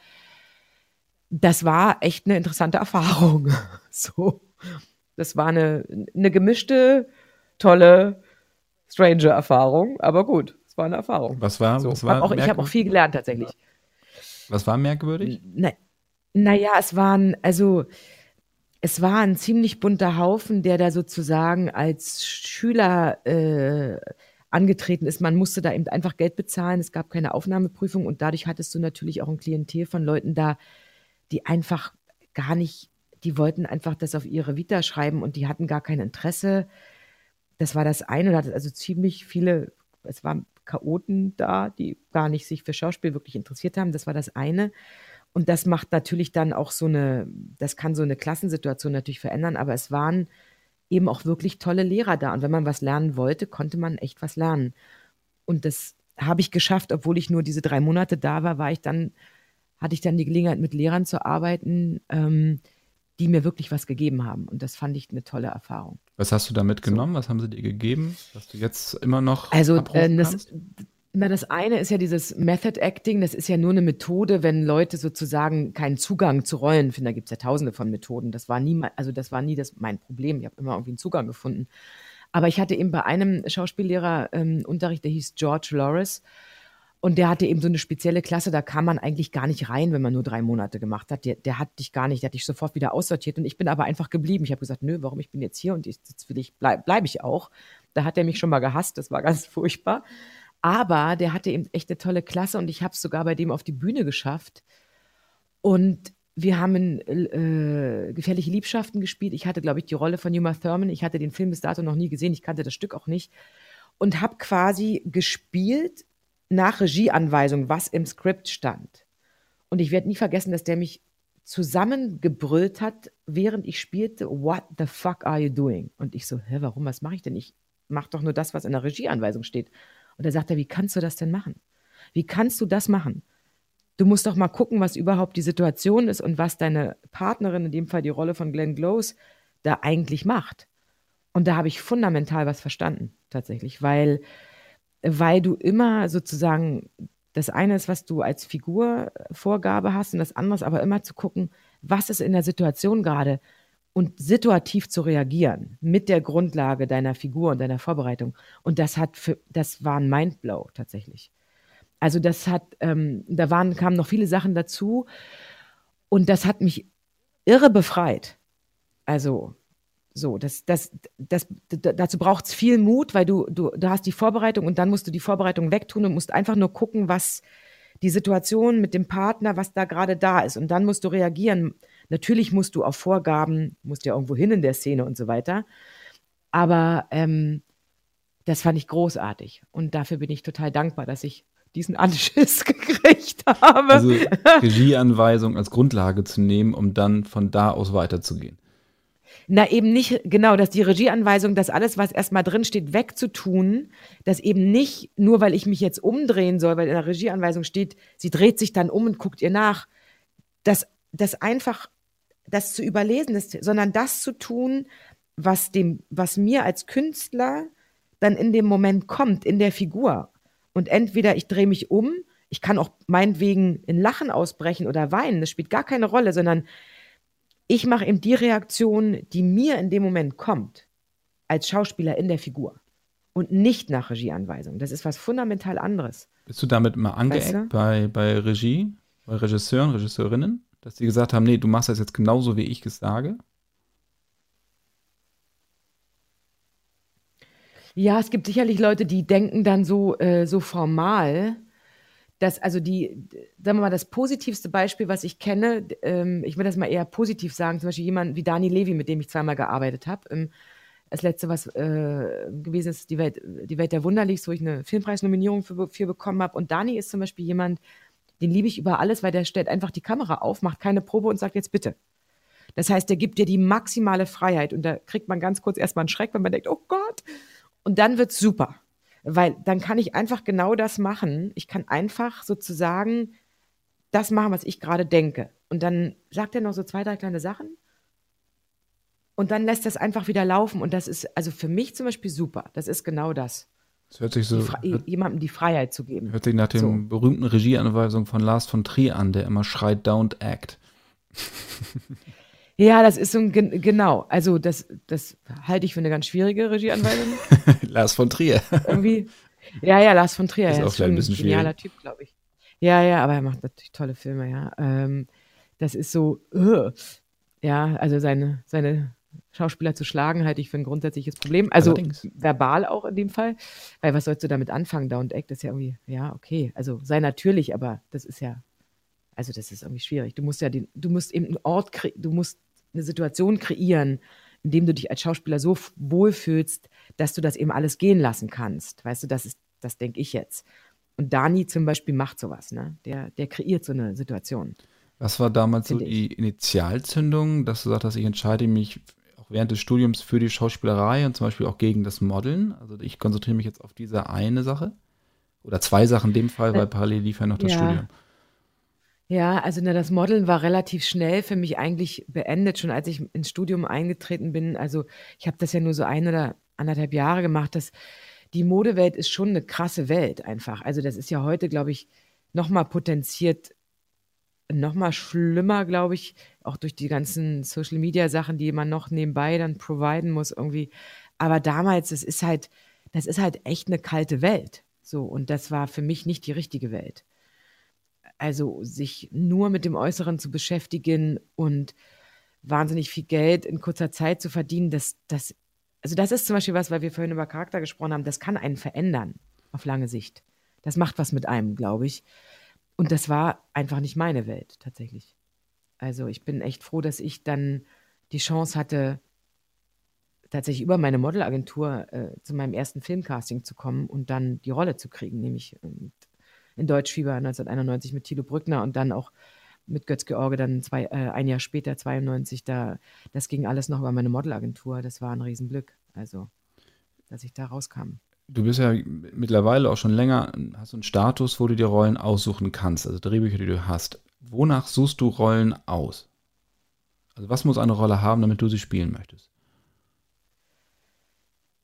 Speaker 4: das war echt eine interessante Erfahrung. So, das war eine, eine gemischte, tolle, strange Erfahrung, aber gut, es war eine Erfahrung.
Speaker 3: Was war?
Speaker 4: So,
Speaker 3: was war
Speaker 4: auch, ich habe auch viel gelernt tatsächlich.
Speaker 3: Was war merkwürdig?
Speaker 4: Na, naja, es waren, also es war ein ziemlich bunter Haufen, der da sozusagen als Schüler äh, angetreten ist. Man musste da eben einfach Geld bezahlen. Es gab keine Aufnahmeprüfung und dadurch hattest du natürlich auch ein Klientel von Leuten da, die einfach gar nicht, die wollten einfach das auf ihre Vita schreiben und die hatten gar kein Interesse. Das war das eine. Also ziemlich viele, es waren Chaoten da, die gar nicht sich für Schauspiel wirklich interessiert haben. Das war das eine. Und das macht natürlich dann auch so eine, das kann so eine Klassensituation natürlich verändern, aber es waren eben auch wirklich tolle Lehrer da. Und wenn man was lernen wollte, konnte man echt was lernen. Und das habe ich geschafft, obwohl ich nur diese drei Monate da war, war ich dann hatte ich dann die Gelegenheit, mit Lehrern zu arbeiten, ähm, die mir wirklich was gegeben haben. Und das fand ich eine tolle Erfahrung.
Speaker 3: Was hast du da mitgenommen? So. Was haben sie dir gegeben, was du jetzt immer noch
Speaker 4: Also äh, das, na, das eine ist ja dieses Method Acting, das ist ja nur eine Methode, wenn Leute sozusagen keinen Zugang zu Rollen finden. Da gibt es ja tausende von Methoden. Das war nie, also das war nie das, mein Problem. Ich habe immer irgendwie einen Zugang gefunden. Aber ich hatte eben bei einem Schauspiellehrer ähm, Unterricht, der hieß George Loris. Und der hatte eben so eine spezielle Klasse, da kam man eigentlich gar nicht rein, wenn man nur drei Monate gemacht hat. Der, der hat dich gar nicht, der hat dich sofort wieder aussortiert. Und ich bin aber einfach geblieben. Ich habe gesagt, nö, warum ich bin jetzt hier und jetzt will ich, bleib, bleib ich auch. Da hat er mich schon mal gehasst, das war ganz furchtbar. Aber der hatte eben echt eine tolle Klasse und ich habe es sogar bei dem auf die Bühne geschafft. Und wir haben äh, gefährliche Liebschaften gespielt. Ich hatte, glaube ich, die Rolle von Uma Thurman. Ich hatte den Film bis dato noch nie gesehen. Ich kannte das Stück auch nicht. Und habe quasi gespielt nach Regieanweisung, was im Skript stand. Und ich werde nie vergessen, dass der mich zusammengebrüllt hat, während ich spielte, What the fuck are you doing? Und ich so, hä, warum, was mache ich denn? Ich mache doch nur das, was in der Regieanweisung steht. Und da sagt er, wie kannst du das denn machen? Wie kannst du das machen? Du musst doch mal gucken, was überhaupt die Situation ist und was deine Partnerin, in dem Fall die Rolle von Glenn Close, da eigentlich macht. Und da habe ich fundamental was verstanden, tatsächlich, weil, weil du immer sozusagen, das eine ist, was du als Figurvorgabe hast und das andere ist aber immer zu gucken, was ist in der Situation gerade und situativ zu reagieren mit der Grundlage deiner Figur und deiner Vorbereitung. Und das hat für, das war ein Mindblow tatsächlich. Also das hat, ähm, da waren, kamen noch viele Sachen dazu und das hat mich irre befreit. Also so, das, das, das, dazu braucht es viel Mut, weil du, du, du hast die Vorbereitung und dann musst du die Vorbereitung wegtun und musst einfach nur gucken, was die Situation mit dem Partner, was da gerade da ist. Und dann musst du reagieren Natürlich musst du auf Vorgaben, musst ja irgendwo hin in der Szene und so weiter. Aber ähm, das fand ich großartig. Und dafür bin ich total dankbar, dass ich diesen Anschiss gekriegt habe.
Speaker 3: Also Regieanweisung als Grundlage zu nehmen, um dann von da aus weiterzugehen.
Speaker 4: Na, eben nicht, genau, dass die Regieanweisung, dass alles, was erstmal drinsteht, wegzutun, dass eben nicht, nur weil ich mich jetzt umdrehen soll, weil in der Regieanweisung steht, sie dreht sich dann um und guckt ihr nach, dass das einfach das zu überlesen, das, sondern das zu tun, was dem, was mir als Künstler dann in dem Moment kommt, in der Figur. Und entweder ich drehe mich um, ich kann auch meinetwegen in Lachen ausbrechen oder weinen, das spielt gar keine Rolle, sondern ich mache eben die Reaktion, die mir in dem Moment kommt, als Schauspieler in der Figur. Und nicht nach Regieanweisung. Das ist was fundamental anderes.
Speaker 3: Bist du damit mal angeeckt weißt du? bei, bei Regie, bei Regisseuren, Regisseurinnen? Dass die gesagt haben, nee, du machst das jetzt genauso, wie ich es sage?
Speaker 4: Ja, es gibt sicherlich Leute, die denken dann so, äh, so formal, dass also die, sagen wir mal, das positivste Beispiel, was ich kenne, ähm, ich will das mal eher positiv sagen, zum Beispiel jemand wie Dani Levi, mit dem ich zweimal gearbeitet habe. Ähm, das letzte, was äh, gewesen ist, die Welt, die Welt der Wunderlichs, wo ich eine Filmpreisnominierung für, für bekommen habe. Und Dani ist zum Beispiel jemand, den liebe ich über alles, weil der stellt einfach die Kamera auf, macht keine Probe und sagt jetzt bitte. Das heißt, der gibt dir die maximale Freiheit und da kriegt man ganz kurz erstmal einen Schreck, wenn man denkt, oh Gott. Und dann wird's super. Weil dann kann ich einfach genau das machen. Ich kann einfach sozusagen das machen, was ich gerade denke. Und dann sagt er noch so zwei, drei kleine Sachen. Und dann lässt das einfach wieder laufen. Und das ist also für mich zum Beispiel super. Das ist genau das.
Speaker 3: Das hört sich so.
Speaker 4: Die hört, jemandem die Freiheit zu geben.
Speaker 3: Hört sich nach dem so. berühmten Regieanweisung von Lars von Trier an, der immer schreit, don't act.
Speaker 4: Ja, das ist so ein, genau. Also, das, das halte ich für eine ganz schwierige Regieanweisung.
Speaker 3: Lars von Trier.
Speaker 4: Irgendwie. Ja, ja, Lars von Trier.
Speaker 3: Ist
Speaker 4: ja,
Speaker 3: auch ist ein bisschen
Speaker 4: genialer Typ, glaube ich. Ja, ja, aber er macht natürlich tolle Filme, ja. Ähm, das ist so, uh, ja, also seine, seine Schauspieler zu schlagen, halte ich für ein grundsätzliches Problem. Also Allerdings. verbal auch in dem Fall. Weil was sollst du damit anfangen? Down Act ist ja irgendwie, ja, okay. Also sei natürlich, aber das ist ja, also das ist irgendwie schwierig. Du musst ja den, du musst eben einen Ort, du musst eine Situation kreieren, in dem du dich als Schauspieler so wohlfühlst, dass du das eben alles gehen lassen kannst. Weißt du, das ist, das denke ich jetzt. Und Dani zum Beispiel macht sowas, ne? Der, der kreiert so eine Situation.
Speaker 3: Was war damals so die ich. Initialzündung, dass du sagst, dass ich entscheide mich während des Studiums für die Schauspielerei und zum Beispiel auch gegen das Modeln. Also ich konzentriere mich jetzt auf diese eine Sache. Oder zwei Sachen in dem Fall, weil parallel lief ja noch das ja. Studium.
Speaker 4: Ja, also na, das Modeln war relativ schnell für mich eigentlich beendet, schon als ich ins Studium eingetreten bin. Also ich habe das ja nur so ein oder anderthalb Jahre gemacht. Das, die Modewelt ist schon eine krasse Welt einfach. Also das ist ja heute, glaube ich, nochmal potenziert, nochmal schlimmer, glaube ich, auch durch die ganzen Social-Media-Sachen, die man noch nebenbei dann providen muss irgendwie. Aber damals, das ist halt, das ist halt echt eine kalte Welt. So, und das war für mich nicht die richtige Welt. Also sich nur mit dem Äußeren zu beschäftigen und wahnsinnig viel Geld in kurzer Zeit zu verdienen, das, das, also das ist zum Beispiel was, weil wir vorhin über Charakter gesprochen haben, das kann einen verändern auf lange Sicht. Das macht was mit einem, glaube ich. Und das war einfach nicht meine Welt tatsächlich. Also ich bin echt froh, dass ich dann die Chance hatte, tatsächlich über meine Modelagentur äh, zu meinem ersten Filmcasting zu kommen und dann die Rolle zu kriegen, nämlich ähm, in Deutschfieber 1991 mit Thilo Brückner und dann auch mit Götz George dann zwei, äh, ein Jahr später, 92, da, das ging alles noch über meine Modelagentur. Das war ein Riesenglück, also, dass ich da rauskam.
Speaker 3: Du bist ja mittlerweile auch schon länger, hast du einen Status, wo du dir Rollen aussuchen kannst, also Drehbücher, die du hast. Wonach suchst du Rollen aus? Also was muss eine Rolle haben, damit du sie spielen möchtest?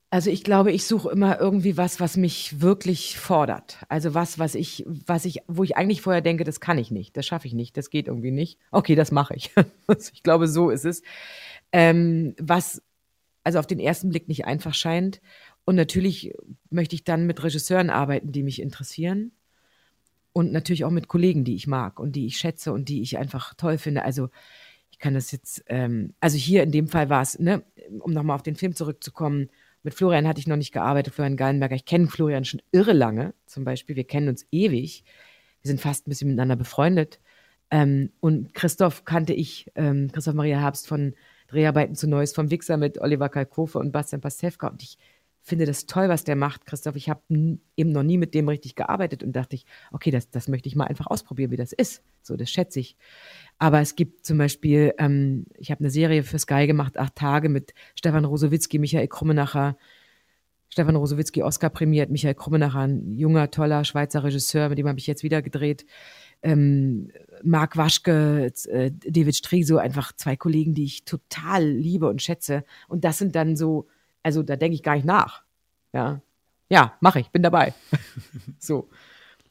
Speaker 4: Also ich glaube, ich suche immer irgendwie was, was mich wirklich fordert. Also was, was ich, was ich, wo ich eigentlich vorher denke, das kann ich nicht, das schaffe ich nicht, das geht irgendwie nicht. Okay, das mache ich. ich glaube, so ist es. Ähm, was also auf den ersten Blick nicht einfach scheint. Und natürlich möchte ich dann mit Regisseuren arbeiten, die mich interessieren. Und natürlich auch mit Kollegen, die ich mag und die ich schätze und die ich einfach toll finde. Also ich kann das jetzt, ähm, also hier in dem Fall war es, ne, um nochmal auf den Film zurückzukommen, mit Florian hatte ich noch nicht gearbeitet, Florian Gallenberger. Ich kenne Florian schon irre lange, zum Beispiel. Wir kennen uns ewig. Wir sind fast ein bisschen miteinander befreundet. Ähm, und Christoph kannte ich, ähm, Christoph Maria Herbst von Dreharbeiten zu Neues vom Wichser mit Oliver Kalkofe und Bastian Pastewka. Und ich finde das toll, was der macht, Christoph. Ich habe eben noch nie mit dem richtig gearbeitet und dachte ich, okay, das, das möchte ich mal einfach ausprobieren, wie das ist. So, das schätze ich. Aber es gibt zum Beispiel, ähm, ich habe eine Serie für Sky gemacht, acht Tage mit Stefan Rosowitzki, Michael Krummenacher. Stefan Rosowitzki, Oscar prämiert, Michael Krummenacher, ein junger, toller Schweizer Regisseur, mit dem habe ich jetzt wieder gedreht. Ähm, Marc Waschke, äh, David Striso, einfach zwei Kollegen, die ich total liebe und schätze. Und das sind dann so also da denke ich gar nicht nach. Ja, ja, mache ich, bin dabei. so.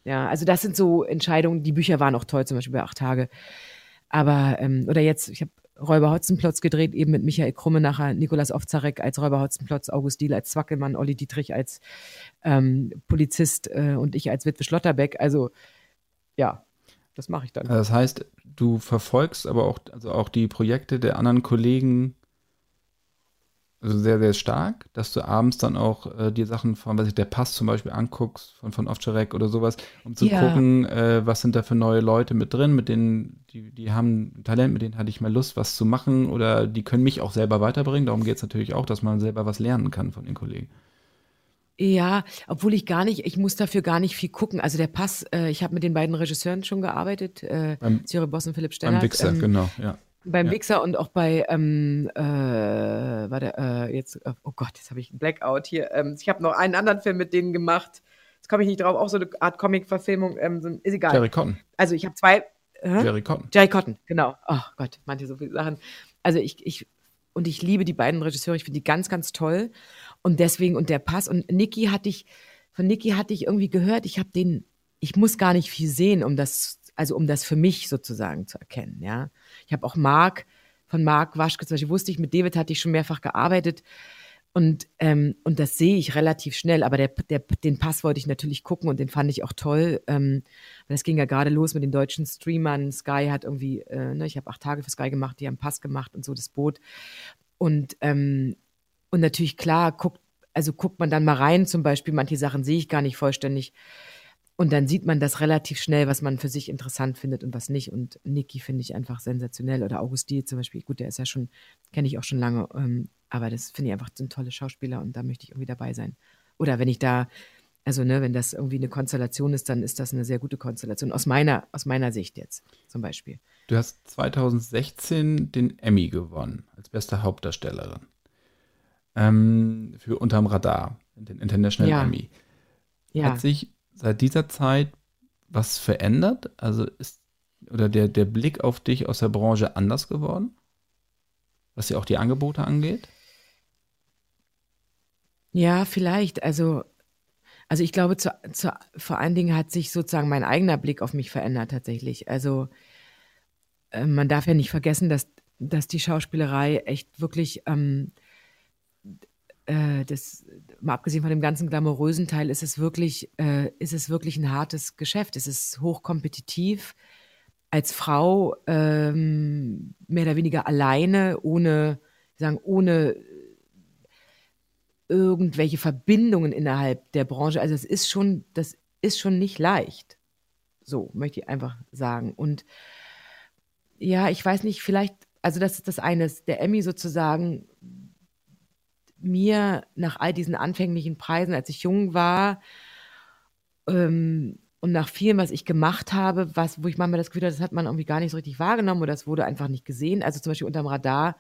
Speaker 4: Ja, also das sind so Entscheidungen. Die Bücher waren auch toll, zum Beispiel bei acht Tage. Aber, ähm, oder jetzt, ich habe Räuber Hotzenplotz gedreht, eben mit Michael Krumme nachher, Nikolas Ofzarek als Räuber Hotzenplotz, August Diel als Zwackelmann, Olli Dietrich als ähm, Polizist äh, und ich als Witwe Schlotterbeck. Also, ja, das mache ich dann.
Speaker 3: Das heißt, du verfolgst aber auch, also auch die Projekte der anderen Kollegen also sehr, sehr stark, dass du abends dann auch äh, dir Sachen von, was ich, der Pass zum Beispiel anguckst, von, von Ovcharek oder sowas, um zu ja. gucken, äh, was sind da für neue Leute mit drin, mit denen, die, die haben Talent, mit denen hatte ich mal Lust, was zu machen oder die können mich auch selber weiterbringen. Darum geht es natürlich auch, dass man selber was lernen kann von den Kollegen.
Speaker 4: Ja, obwohl ich gar nicht, ich muss dafür gar nicht viel gucken. Also der Pass, äh, ich habe mit den beiden Regisseuren schon gearbeitet, äh, Cyril Boss und Philipp Steller.
Speaker 3: Beim Wichser, ähm, genau, ja.
Speaker 4: Beim ja. Wichser und auch bei, ähm, äh, warte, äh, jetzt, äh, oh Gott, jetzt habe ich einen Blackout hier. Ähm, ich habe noch einen anderen Film mit denen gemacht. Jetzt komme ich nicht drauf, auch so eine Art Comic-Verfilmung. Ähm, so, ist egal.
Speaker 3: Jerry Cotton.
Speaker 4: Also ich habe zwei.
Speaker 3: Äh? Jerry Cotton.
Speaker 4: Jerry Cotton, genau. Oh Gott, manche so viele Sachen. Also ich, ich, und ich liebe die beiden Regisseure. Ich finde die ganz, ganz toll. Und deswegen, und der Pass. Und Niki hatte ich, von Niki hatte ich irgendwie gehört, ich habe den, ich muss gar nicht viel sehen, um das also um das für mich sozusagen zu erkennen, ja. Ich habe auch Marc, von Marc Waschke zum Beispiel wusste ich, mit David hatte ich schon mehrfach gearbeitet und, ähm, und das sehe ich relativ schnell, aber der, der, den Pass wollte ich natürlich gucken und den fand ich auch toll. Ähm, das ging ja gerade los mit den deutschen Streamern. Sky hat irgendwie, äh, ne, ich habe acht Tage für Sky gemacht, die haben Pass gemacht und so das Boot. Und, ähm, und natürlich, klar, guckt, also guckt man dann mal rein, zum Beispiel, manche Sachen sehe ich gar nicht vollständig. Und dann sieht man das relativ schnell, was man für sich interessant findet und was nicht. Und Niki finde ich einfach sensationell. Oder Augustin zum Beispiel. Gut, der ist ja schon, kenne ich auch schon lange. Ähm, aber das finde ich einfach so ein tolle Schauspieler und da möchte ich irgendwie dabei sein. Oder wenn ich da, also ne, wenn das irgendwie eine Konstellation ist, dann ist das eine sehr gute Konstellation. Aus meiner, aus meiner Sicht jetzt zum Beispiel.
Speaker 3: Du hast 2016 den Emmy gewonnen als beste Hauptdarstellerin. Ähm, für Unterm Radar, den International ja. Emmy. Ja. Hat sich seit dieser Zeit was verändert? Also ist oder der, der Blick auf dich aus der Branche anders geworden? Was ja auch die Angebote angeht?
Speaker 4: Ja, vielleicht. Also, also ich glaube, zu, zu, vor allen Dingen hat sich sozusagen mein eigener Blick auf mich verändert tatsächlich. Also äh, man darf ja nicht vergessen, dass, dass die Schauspielerei echt wirklich ähm, äh, das, mal abgesehen von dem ganzen glamourösen Teil, ist es wirklich, äh, ist es wirklich ein hartes Geschäft. Es ist hochkompetitiv. Als Frau ähm, mehr oder weniger alleine, ohne, sagen, ohne irgendwelche Verbindungen innerhalb der Branche. Also es ist schon, das ist schon nicht leicht. So möchte ich einfach sagen. Und ja, ich weiß nicht, vielleicht, also das ist das eine, der Emmy sozusagen mir nach all diesen anfänglichen Preisen, als ich jung war, ähm, und nach vielem, was ich gemacht habe, was, wo ich manchmal das Gefühl hatte, das hat man irgendwie gar nicht so richtig wahrgenommen oder es wurde einfach nicht gesehen. Also zum Beispiel unterm Radar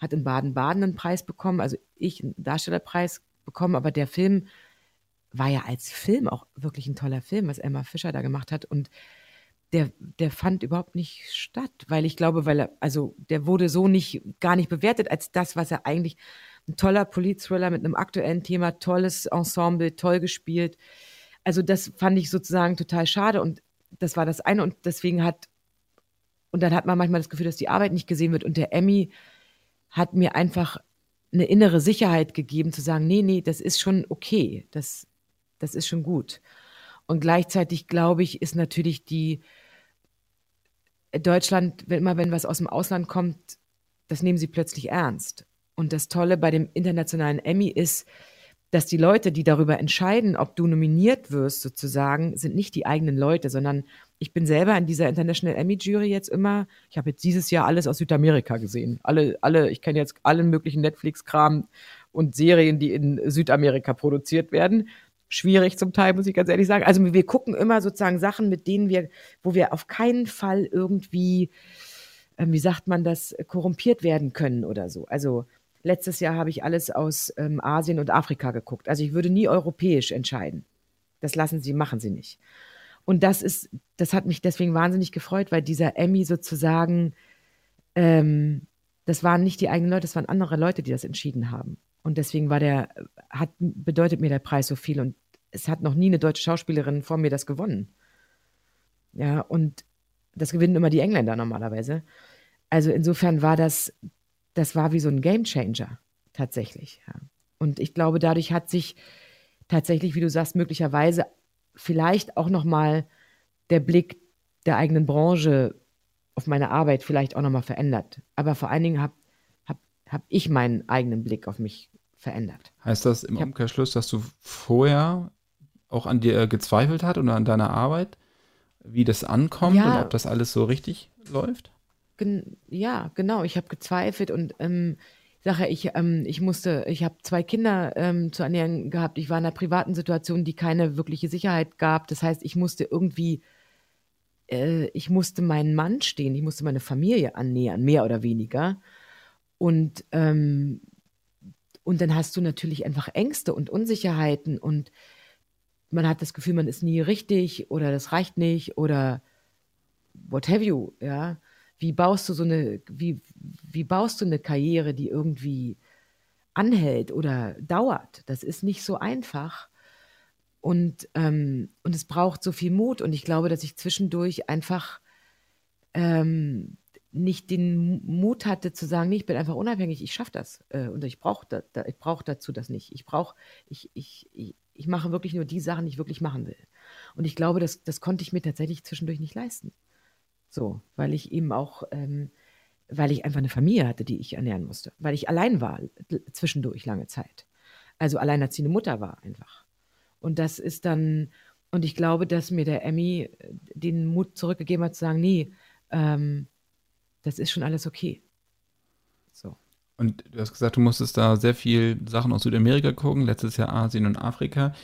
Speaker 4: hat in Baden-Baden einen Preis bekommen, also ich einen Darstellerpreis bekommen, aber der Film war ja als Film auch wirklich ein toller Film, was Emma Fischer da gemacht hat und der, der fand überhaupt nicht statt, weil ich glaube, weil er, also der wurde so nicht, gar nicht bewertet als das, was er eigentlich, ein toller Polit-Thriller mit einem aktuellen Thema, tolles Ensemble, toll gespielt. Also das fand ich sozusagen total schade und das war das eine und deswegen hat, und dann hat man manchmal das Gefühl, dass die Arbeit nicht gesehen wird und der Emmy hat mir einfach eine innere Sicherheit gegeben, zu sagen, nee, nee, das ist schon okay, das, das ist schon gut. Und gleichzeitig, glaube ich, ist natürlich die Deutschland, wenn immer wenn was aus dem Ausland kommt, das nehmen sie plötzlich ernst. Und das Tolle bei dem internationalen Emmy ist, dass die Leute, die darüber entscheiden, ob du nominiert wirst, sozusagen, sind nicht die eigenen Leute, sondern ich bin selber in dieser International Emmy Jury jetzt immer. Ich habe jetzt dieses Jahr alles aus Südamerika gesehen. Alle, alle, ich kenne jetzt allen möglichen Netflix-Kram und Serien, die in Südamerika produziert werden. Schwierig zum Teil, muss ich ganz ehrlich sagen. Also wir gucken immer sozusagen Sachen, mit denen wir, wo wir auf keinen Fall irgendwie, äh, wie sagt man das, korrumpiert werden können oder so. Also Letztes Jahr habe ich alles aus ähm, Asien und Afrika geguckt. Also ich würde nie europäisch entscheiden. Das lassen sie, machen sie nicht. Und das ist, das hat mich deswegen wahnsinnig gefreut, weil dieser Emmy sozusagen, ähm, das waren nicht die eigenen Leute, das waren andere Leute, die das entschieden haben. Und deswegen war der, hat, bedeutet mir der Preis so viel. Und es hat noch nie eine deutsche Schauspielerin vor mir das gewonnen. Ja, und das gewinnen immer die Engländer normalerweise. Also insofern war das das war wie so ein Gamechanger tatsächlich. Ja. Und ich glaube, dadurch hat sich tatsächlich, wie du sagst, möglicherweise vielleicht auch noch mal der Blick der eigenen Branche auf meine Arbeit vielleicht auch noch mal verändert. Aber vor allen Dingen habe hab, hab ich meinen eigenen Blick auf mich verändert.
Speaker 3: Heißt das im Umkehrschluss, dass du vorher auch an dir gezweifelt hast oder an deiner Arbeit, wie das ankommt ja. und ob das alles so richtig läuft?
Speaker 4: Gen ja, genau. Ich habe gezweifelt und ähm, Sache, ich, ähm, ich musste, ich habe zwei Kinder ähm, zu ernähren gehabt. Ich war in einer privaten Situation, die keine wirkliche Sicherheit gab. Das heißt, ich musste irgendwie, äh, ich musste meinen Mann stehen, ich musste meine Familie annähern, mehr oder weniger. Und, ähm, und dann hast du natürlich einfach Ängste und Unsicherheiten und man hat das Gefühl, man ist nie richtig oder das reicht nicht oder what have you, ja wie baust du so eine, wie, wie baust du eine Karriere, die irgendwie anhält oder dauert? Das ist nicht so einfach. Und, ähm, und es braucht so viel Mut. Und ich glaube, dass ich zwischendurch einfach ähm, nicht den Mut hatte zu sagen, nee, ich bin einfach unabhängig, ich schaffe das. Äh, und ich brauche da, da, brauch dazu das nicht. Ich brauche, ich, ich, ich, ich mache wirklich nur die Sachen, die ich wirklich machen will. Und ich glaube, das, das konnte ich mir tatsächlich zwischendurch nicht leisten. So, weil ich eben auch, ähm, weil ich einfach eine Familie hatte, die ich ernähren musste, weil ich allein war zwischendurch lange Zeit. Also alleinerziehende Mutter war einfach. Und das ist dann, und ich glaube, dass mir der Emmy äh, den Mut zurückgegeben hat, zu sagen, nee, ähm, das ist schon alles okay.
Speaker 3: So. Und du hast gesagt, du musstest da sehr viel Sachen aus Südamerika gucken, letztes Jahr Asien und Afrika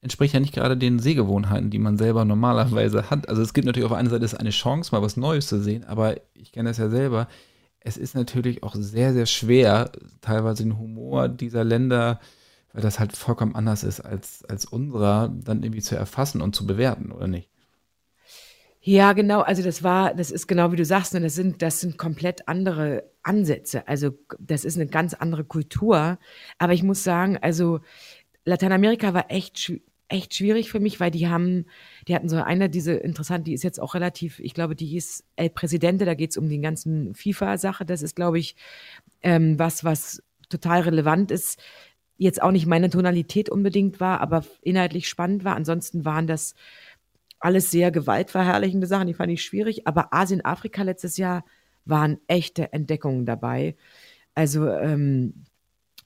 Speaker 3: entspricht ja nicht gerade den Sehgewohnheiten, die man selber normalerweise hat. Also es gibt natürlich auf einer Seite eine Chance, mal was Neues zu sehen, aber ich kenne das ja selber. Es ist natürlich auch sehr, sehr schwer, teilweise den Humor dieser Länder, weil das halt vollkommen anders ist als, als unserer, dann irgendwie zu erfassen und zu bewerten, oder nicht?
Speaker 4: Ja, genau. Also das war, das ist genau wie du sagst, und das sind, das sind komplett andere Ansätze. Also das ist eine ganz andere Kultur. Aber ich muss sagen, also Lateinamerika war echt, echt schwierig für mich, weil die haben, die hatten so eine, diese interessant, die ist jetzt auch relativ, ich glaube, die hieß El Presidente, da geht es um die ganzen FIFA-Sache. Das ist, glaube ich, ähm, was, was total relevant ist. Jetzt auch nicht meine Tonalität unbedingt war, aber inhaltlich spannend war. Ansonsten waren das alles sehr gewaltverherrlichende Sachen, die fand ich schwierig. Aber Asien, Afrika letztes Jahr waren echte Entdeckungen dabei. Also ähm,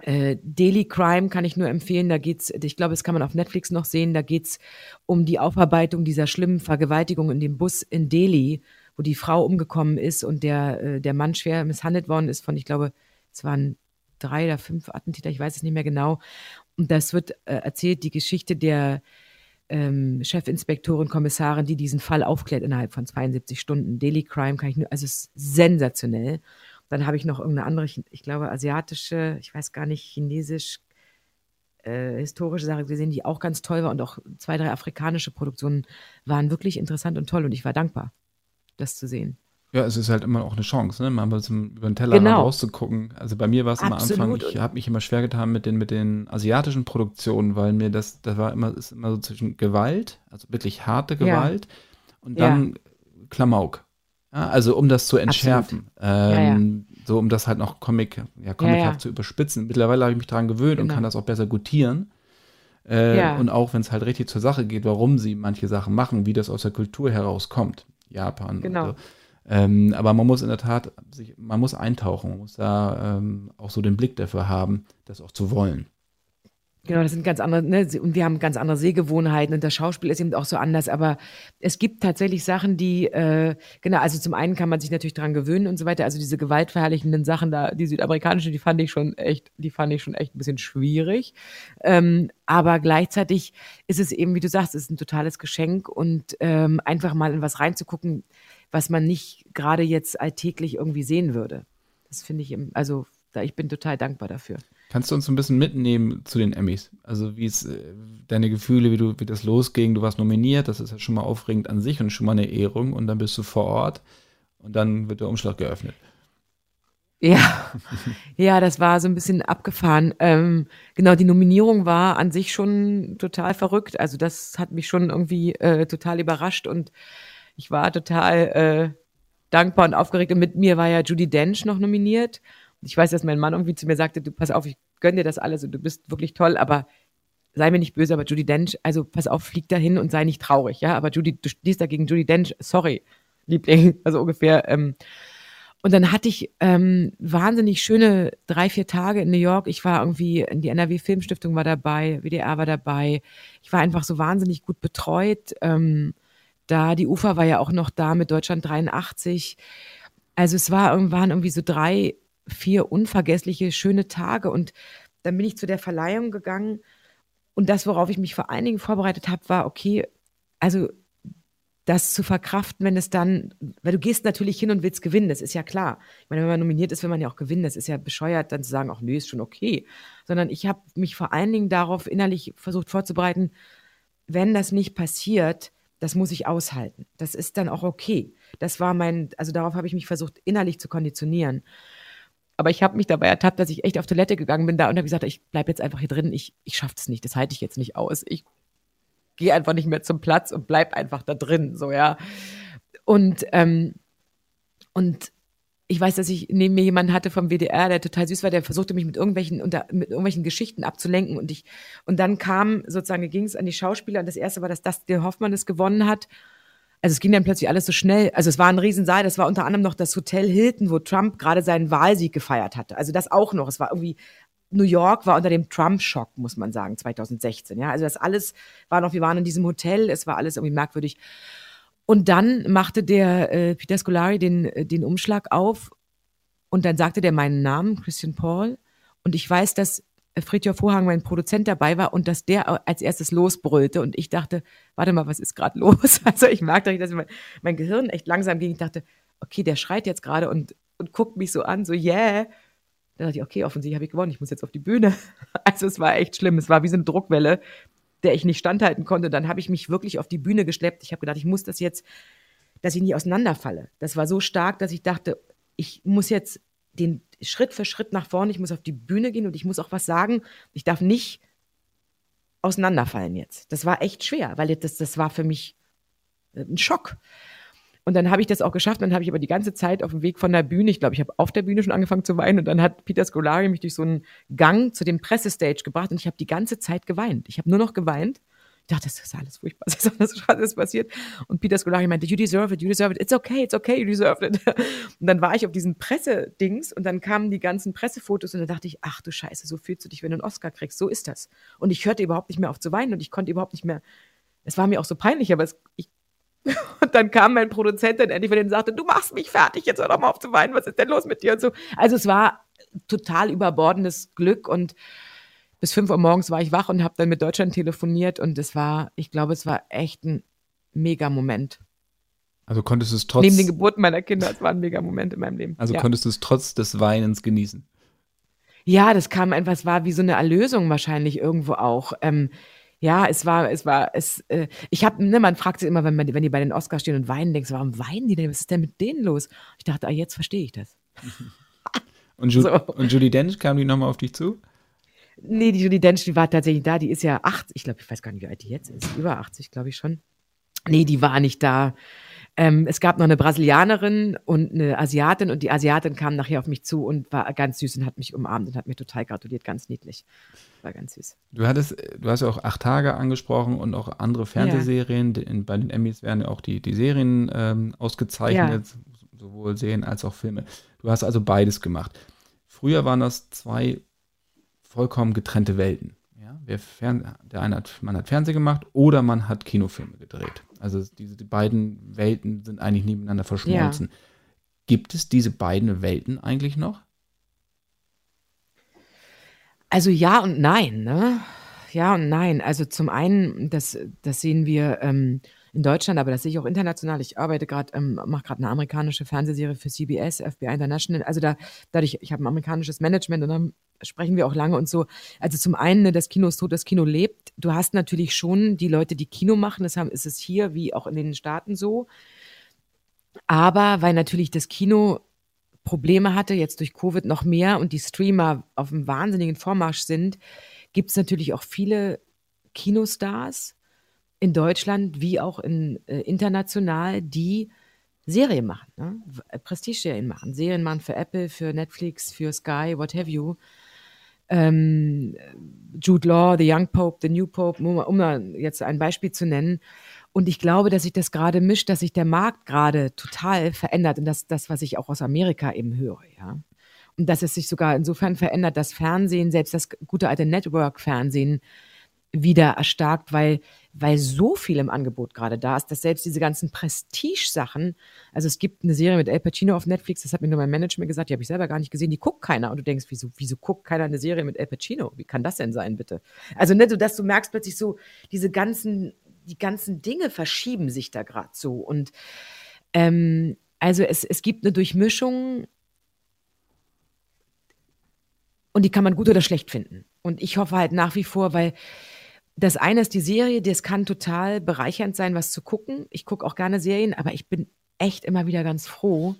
Speaker 4: äh, Daily Crime kann ich nur empfehlen. Da geht's, ich glaube, das kann man auf Netflix noch sehen. Da geht's um die Aufarbeitung dieser schlimmen Vergewaltigung in dem Bus in Delhi, wo die Frau umgekommen ist und der, äh, der Mann schwer misshandelt worden ist von, ich glaube, es waren drei oder fünf Attentäter, ich weiß es nicht mehr genau. Und das wird äh, erzählt, die Geschichte der ähm, Chefinspektorin, Kommissarin, die diesen Fall aufklärt innerhalb von 72 Stunden. Daily Crime kann ich nur, also es ist sensationell. Dann habe ich noch irgendeine andere, ich glaube, asiatische, ich weiß gar nicht, chinesisch, äh, historische Sache gesehen, die auch ganz toll war und auch zwei, drei afrikanische Produktionen waren wirklich interessant und toll und ich war dankbar, das zu sehen.
Speaker 3: Ja, es ist halt immer auch eine Chance, ne? mal zum, über den Teller genau. rauszugucken. Also bei mir war es am Anfang, ich habe mich immer schwer getan mit den, mit den asiatischen Produktionen, weil mir das, das war immer, ist immer so zwischen Gewalt, also wirklich harte Gewalt, ja. und dann ja. Klamauk. Ja, also um das zu entschärfen. Ähm, so um das halt noch Comic, ja, comichaft zu überspitzen. Mittlerweile habe ich mich daran gewöhnt genau. und kann das auch besser gutieren. Äh, und auch wenn es halt richtig zur Sache geht, warum sie manche Sachen machen, wie das aus der Kultur herauskommt. Japan.
Speaker 4: Genau.
Speaker 3: So. Ähm, aber man muss in der Tat, sich, man muss eintauchen, man muss da ähm, auch so den Blick dafür haben, das auch zu wollen.
Speaker 4: Genau, das sind ganz andere, ne, und wir haben ganz andere Sehgewohnheiten und das Schauspiel ist eben auch so anders, aber es gibt tatsächlich Sachen, die, äh, genau, also zum einen kann man sich natürlich dran gewöhnen und so weiter, also diese gewaltverherrlichenden Sachen da, die südamerikanische, die fand ich schon echt, die fand ich schon echt ein bisschen schwierig, ähm, aber gleichzeitig ist es eben, wie du sagst, ist ein totales Geschenk und ähm, einfach mal in was reinzugucken, was man nicht gerade jetzt alltäglich irgendwie sehen würde. Das finde ich, also da, ich bin total dankbar dafür.
Speaker 3: Kannst du uns ein bisschen mitnehmen zu den Emmys? Also wie es äh, deine Gefühle, wie du wie das losging, du warst nominiert, das ist ja schon mal aufregend an sich und schon mal eine Ehrung und dann bist du vor Ort und dann wird der Umschlag geöffnet.
Speaker 4: Ja, ja, das war so ein bisschen abgefahren. Ähm, genau, die Nominierung war an sich schon total verrückt. Also das hat mich schon irgendwie äh, total überrascht und ich war total äh, dankbar und aufgeregt. Und mit mir war ja Judy Dench noch nominiert. Ich weiß, dass mein Mann irgendwie zu mir sagte, du pass auf, ich gönne dir das alles und du bist wirklich toll, aber sei mir nicht böse, aber Judy Dench, also pass auf, flieg dahin und sei nicht traurig, ja. Aber Judy, du stehst da gegen Judy Dench, sorry, Liebling, also ungefähr. Ähm, und dann hatte ich ähm, wahnsinnig schöne drei, vier Tage in New York. Ich war irgendwie, die NRW Filmstiftung war dabei, WDR war dabei. Ich war einfach so wahnsinnig gut betreut. Ähm, da. Die UFA war ja auch noch da mit Deutschland 83. Also es war, waren irgendwie so drei, vier unvergessliche, schöne Tage. Und dann bin ich zu der Verleihung gegangen. Und das, worauf ich mich vor allen Dingen vorbereitet habe, war, okay, also das zu verkraften, wenn es dann, weil du gehst natürlich hin und willst gewinnen, das ist ja klar. Ich meine, wenn man nominiert ist, will man ja auch gewinnen. Das ist ja bescheuert, dann zu sagen, ach nö, ist schon okay. Sondern ich habe mich vor allen Dingen darauf innerlich versucht vorzubereiten, wenn das nicht passiert, das muss ich aushalten. Das ist dann auch okay. Das war mein, also darauf habe ich mich versucht, innerlich zu konditionieren. Aber ich habe mich dabei ertappt, dass ich echt auf Toilette gegangen bin da und habe gesagt, ich bleibe jetzt einfach hier drin. Ich, ich schaffe es nicht. Das halte ich jetzt nicht aus. Ich gehe einfach nicht mehr zum Platz und bleib einfach da drin. So, ja. Und, ähm, und ich weiß, dass ich neben mir jemanden hatte vom WDR, der total süß war, der versuchte mich mit irgendwelchen, unter, mit irgendwelchen Geschichten abzulenken und ich, und dann kam sozusagen, ging es an die Schauspieler und das erste war, dass Dustin Hoffmann es gewonnen hat. Also es ging dann plötzlich alles so schnell. Also es war ein Riesensaal, das war unter anderem noch das Hotel Hilton, wo Trump gerade seinen Wahlsieg gefeiert hatte. Also das auch noch. Es war irgendwie, New York war unter dem Trump-Schock, muss man sagen, 2016. Ja, also das alles war noch, wir waren in diesem Hotel, es war alles irgendwie merkwürdig. Und dann machte der äh, Peter Scolari den, äh, den Umschlag auf und dann sagte der meinen Namen, Christian Paul. Und ich weiß, dass Fritjof Vorhang, mein Produzent, dabei war und dass der als erstes losbrüllte. Und ich dachte, warte mal, was ist gerade los? Also ich merkte, dass mein, mein Gehirn echt langsam ging. Ich dachte, okay, der schreit jetzt gerade und, und guckt mich so an, so, yeah. Dann dachte ich, okay, offensichtlich habe ich gewonnen, ich muss jetzt auf die Bühne. Also es war echt schlimm. Es war wie so eine Druckwelle der ich nicht standhalten konnte. Dann habe ich mich wirklich auf die Bühne geschleppt. Ich habe gedacht, ich muss das jetzt, dass ich nie auseinanderfalle. Das war so stark, dass ich dachte, ich muss jetzt den Schritt für Schritt nach vorne, ich muss auf die Bühne gehen und ich muss auch was sagen. Ich darf nicht auseinanderfallen jetzt. Das war echt schwer, weil das, das war für mich ein Schock. Und dann habe ich das auch geschafft. Dann habe ich aber die ganze Zeit auf dem Weg von der Bühne, ich glaube, ich habe auf der Bühne schon angefangen zu weinen und dann hat Peter Scolari mich durch so einen Gang zu dem Pressestage gebracht und ich habe die ganze Zeit geweint. Ich habe nur noch geweint. Ich dachte, das ist alles furchtbar, das ist alles, alles passiert. Und Peter Scolari meinte, you deserve it, you deserve it, it's okay, it's okay, you deserve it. Und dann war ich auf diesem Pressedings und dann kamen die ganzen Pressefotos und dann dachte ich, ach du Scheiße, so fühlst du dich, wenn du einen Oscar kriegst, so ist das. Und ich hörte überhaupt nicht mehr auf zu weinen und ich konnte überhaupt nicht mehr, es war mir auch so peinlich, aber es, ich und dann kam mein Produzent dann endlich und sagte, du machst mich fertig, jetzt hör doch mal auf zu weinen, was ist denn los mit dir und so. Also es war total überbordendes Glück und bis fünf Uhr morgens war ich wach und habe dann mit Deutschland telefoniert und es war, ich glaube, es war echt ein mega Moment.
Speaker 3: Also konntest du es trotz.
Speaker 4: Neben den Geburten meiner Kinder, es war ein mega Moment in meinem Leben.
Speaker 3: Also ja. konntest du es trotz des Weinens genießen?
Speaker 4: Ja, das kam einfach, es war wie so eine Erlösung wahrscheinlich irgendwo auch. Ähm, ja, es war, es war, es, äh, ich habe, ne, man fragt sich immer, wenn, man, wenn die bei den Oscars stehen und weinen, denkst du, warum weinen die denn? Was ist denn mit denen los? Ich dachte, ah, jetzt verstehe ich das.
Speaker 3: und, Ju so. und Judy Dench, kam die nochmal auf dich zu?
Speaker 4: Nee, die Judy Dench, die war tatsächlich da, die ist ja 80, ich glaube, ich weiß gar nicht, wie alt die jetzt ist, über 80, glaube ich schon. Nee, die war nicht da. Ähm, es gab noch eine Brasilianerin und eine Asiatin und die Asiatin kam nachher auf mich zu und war ganz süß und hat mich umarmt und hat mir total gratuliert, ganz niedlich. War ganz süß.
Speaker 3: Du hattest, du hast ja auch acht Tage angesprochen und auch andere Fernsehserien. Ja. bei den Emmys werden ja auch die, die Serien ähm, ausgezeichnet, ja. sowohl Serien als auch Filme. Du hast also beides gemacht. Früher waren das zwei vollkommen getrennte Welten. Ja? Der eine hat, man hat Fernsehen gemacht oder man hat Kinofilme gedreht. Also diese die beiden Welten sind eigentlich nebeneinander verschmolzen. Ja. Gibt es diese beiden Welten eigentlich noch?
Speaker 4: Also ja und nein, ne? Ja und nein. Also zum einen, das, das sehen wir ähm, in Deutschland, aber das sehe ich auch international. Ich arbeite gerade, ähm, mache gerade eine amerikanische Fernsehserie für CBS, FBI International. Also da, dadurch, ich habe ein amerikanisches Management und dann sprechen wir auch lange und so. Also zum einen, ne, das Kino ist tot, das Kino lebt. Du hast natürlich schon die Leute, die Kino machen, das ist es hier wie auch in den Staaten so. Aber weil natürlich das Kino Probleme hatte, jetzt durch Covid noch mehr und die Streamer auf einem wahnsinnigen Vormarsch sind, gibt es natürlich auch viele Kinostars in Deutschland wie auch in, äh, international, die Serien machen, ne? Prestige-Serien machen, Serien machen für Apple, für Netflix, für Sky, what have you ähm, Jude Law, The Young Pope, The New Pope, um, um jetzt ein Beispiel zu nennen. Und ich glaube, dass sich das gerade mischt, dass sich der Markt gerade total verändert. Und das, das, was ich auch aus Amerika eben höre, ja. Und dass es sich sogar insofern verändert, dass Fernsehen, selbst das gute alte Network-Fernsehen, wieder erstarkt, weil, weil so viel im Angebot gerade da ist, dass selbst diese ganzen Prestige-Sachen, also es gibt eine Serie mit El Pacino auf Netflix, das hat mir nur mein Management gesagt, die habe ich selber gar nicht gesehen, die guckt keiner. Und du denkst, wieso, wieso guckt keiner eine Serie mit El Pacino? Wie kann das denn sein, bitte? Also, ne, so, dass du merkst plötzlich so, diese ganzen, die ganzen Dinge verschieben sich da gerade so. Und ähm, also es, es gibt eine Durchmischung und die kann man gut oder schlecht finden. Und ich hoffe halt nach wie vor, weil das eine ist die Serie, das kann total bereichernd sein, was zu gucken. Ich gucke auch gerne Serien, aber ich bin echt immer wieder ganz froh,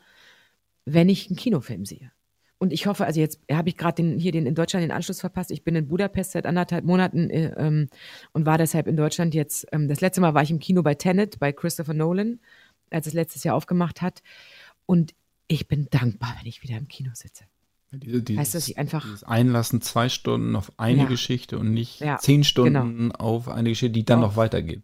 Speaker 4: wenn ich einen Kinofilm sehe. Und ich hoffe, also jetzt habe ich gerade den, hier den in Deutschland den Anschluss verpasst. Ich bin in Budapest seit anderthalb Monaten äh, ähm, und war deshalb in Deutschland jetzt. Ähm, das letzte Mal war ich im Kino bei Tenet, bei Christopher Nolan, als es letztes Jahr aufgemacht hat. Und ich bin dankbar, wenn ich wieder im Kino sitze.
Speaker 3: Diese, dieses, heißt, dass ich einfach dieses Einlassen zwei Stunden auf eine ja. Geschichte und nicht ja, zehn Stunden genau. auf eine Geschichte, die dann oh. noch weitergeht.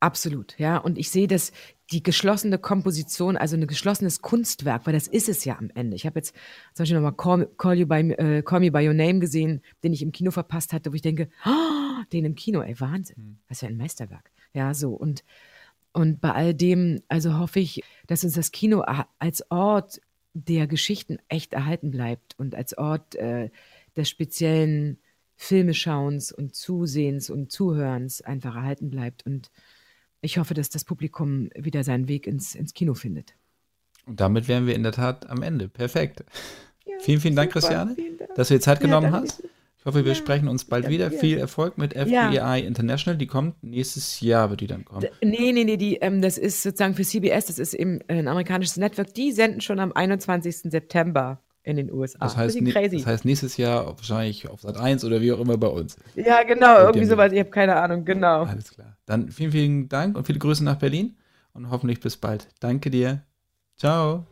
Speaker 4: Absolut, ja. Und ich sehe das, die geschlossene Komposition, also ein geschlossenes Kunstwerk, weil das ist es ja am Ende. Ich habe jetzt zum Beispiel nochmal Call, Call, by, äh, Call Me By Your Name gesehen, den ich im Kino verpasst hatte, wo ich denke, oh, den im Kino, ey, Wahnsinn. Hm. Was für ein Meisterwerk. Ja, so. Und, und bei all dem, also hoffe ich, dass uns das Kino als Ort der Geschichten echt erhalten bleibt und als Ort äh, des speziellen Filmeschauens und Zusehens und Zuhörens einfach erhalten bleibt. Und ich hoffe, dass das Publikum wieder seinen Weg ins, ins Kino findet.
Speaker 3: Und damit wären wir in der Tat am Ende. Perfekt. Ja, vielen, vielen Dank, super, Christiane, vielen Dank. dass du dir Zeit genommen ja, hast. Ich hoffe, wir ja. sprechen uns bald ja, wieder. Ja. Viel Erfolg mit FBI International. Die kommt nächstes Jahr, wird die dann kommen.
Speaker 4: Nee, nee, nee, die, ähm, das ist sozusagen für CBS, das ist eben ein amerikanisches Network. Die senden schon am 21. September in den USA.
Speaker 3: Das heißt, crazy. das heißt nächstes Jahr wahrscheinlich auf Sat 1 oder wie auch immer bei uns.
Speaker 4: Ja, genau, irgendwie sowas. Ich habe keine Ahnung, genau.
Speaker 3: Alles klar. Dann vielen, vielen Dank und viele Grüße nach Berlin und hoffentlich bis bald. Danke dir. Ciao.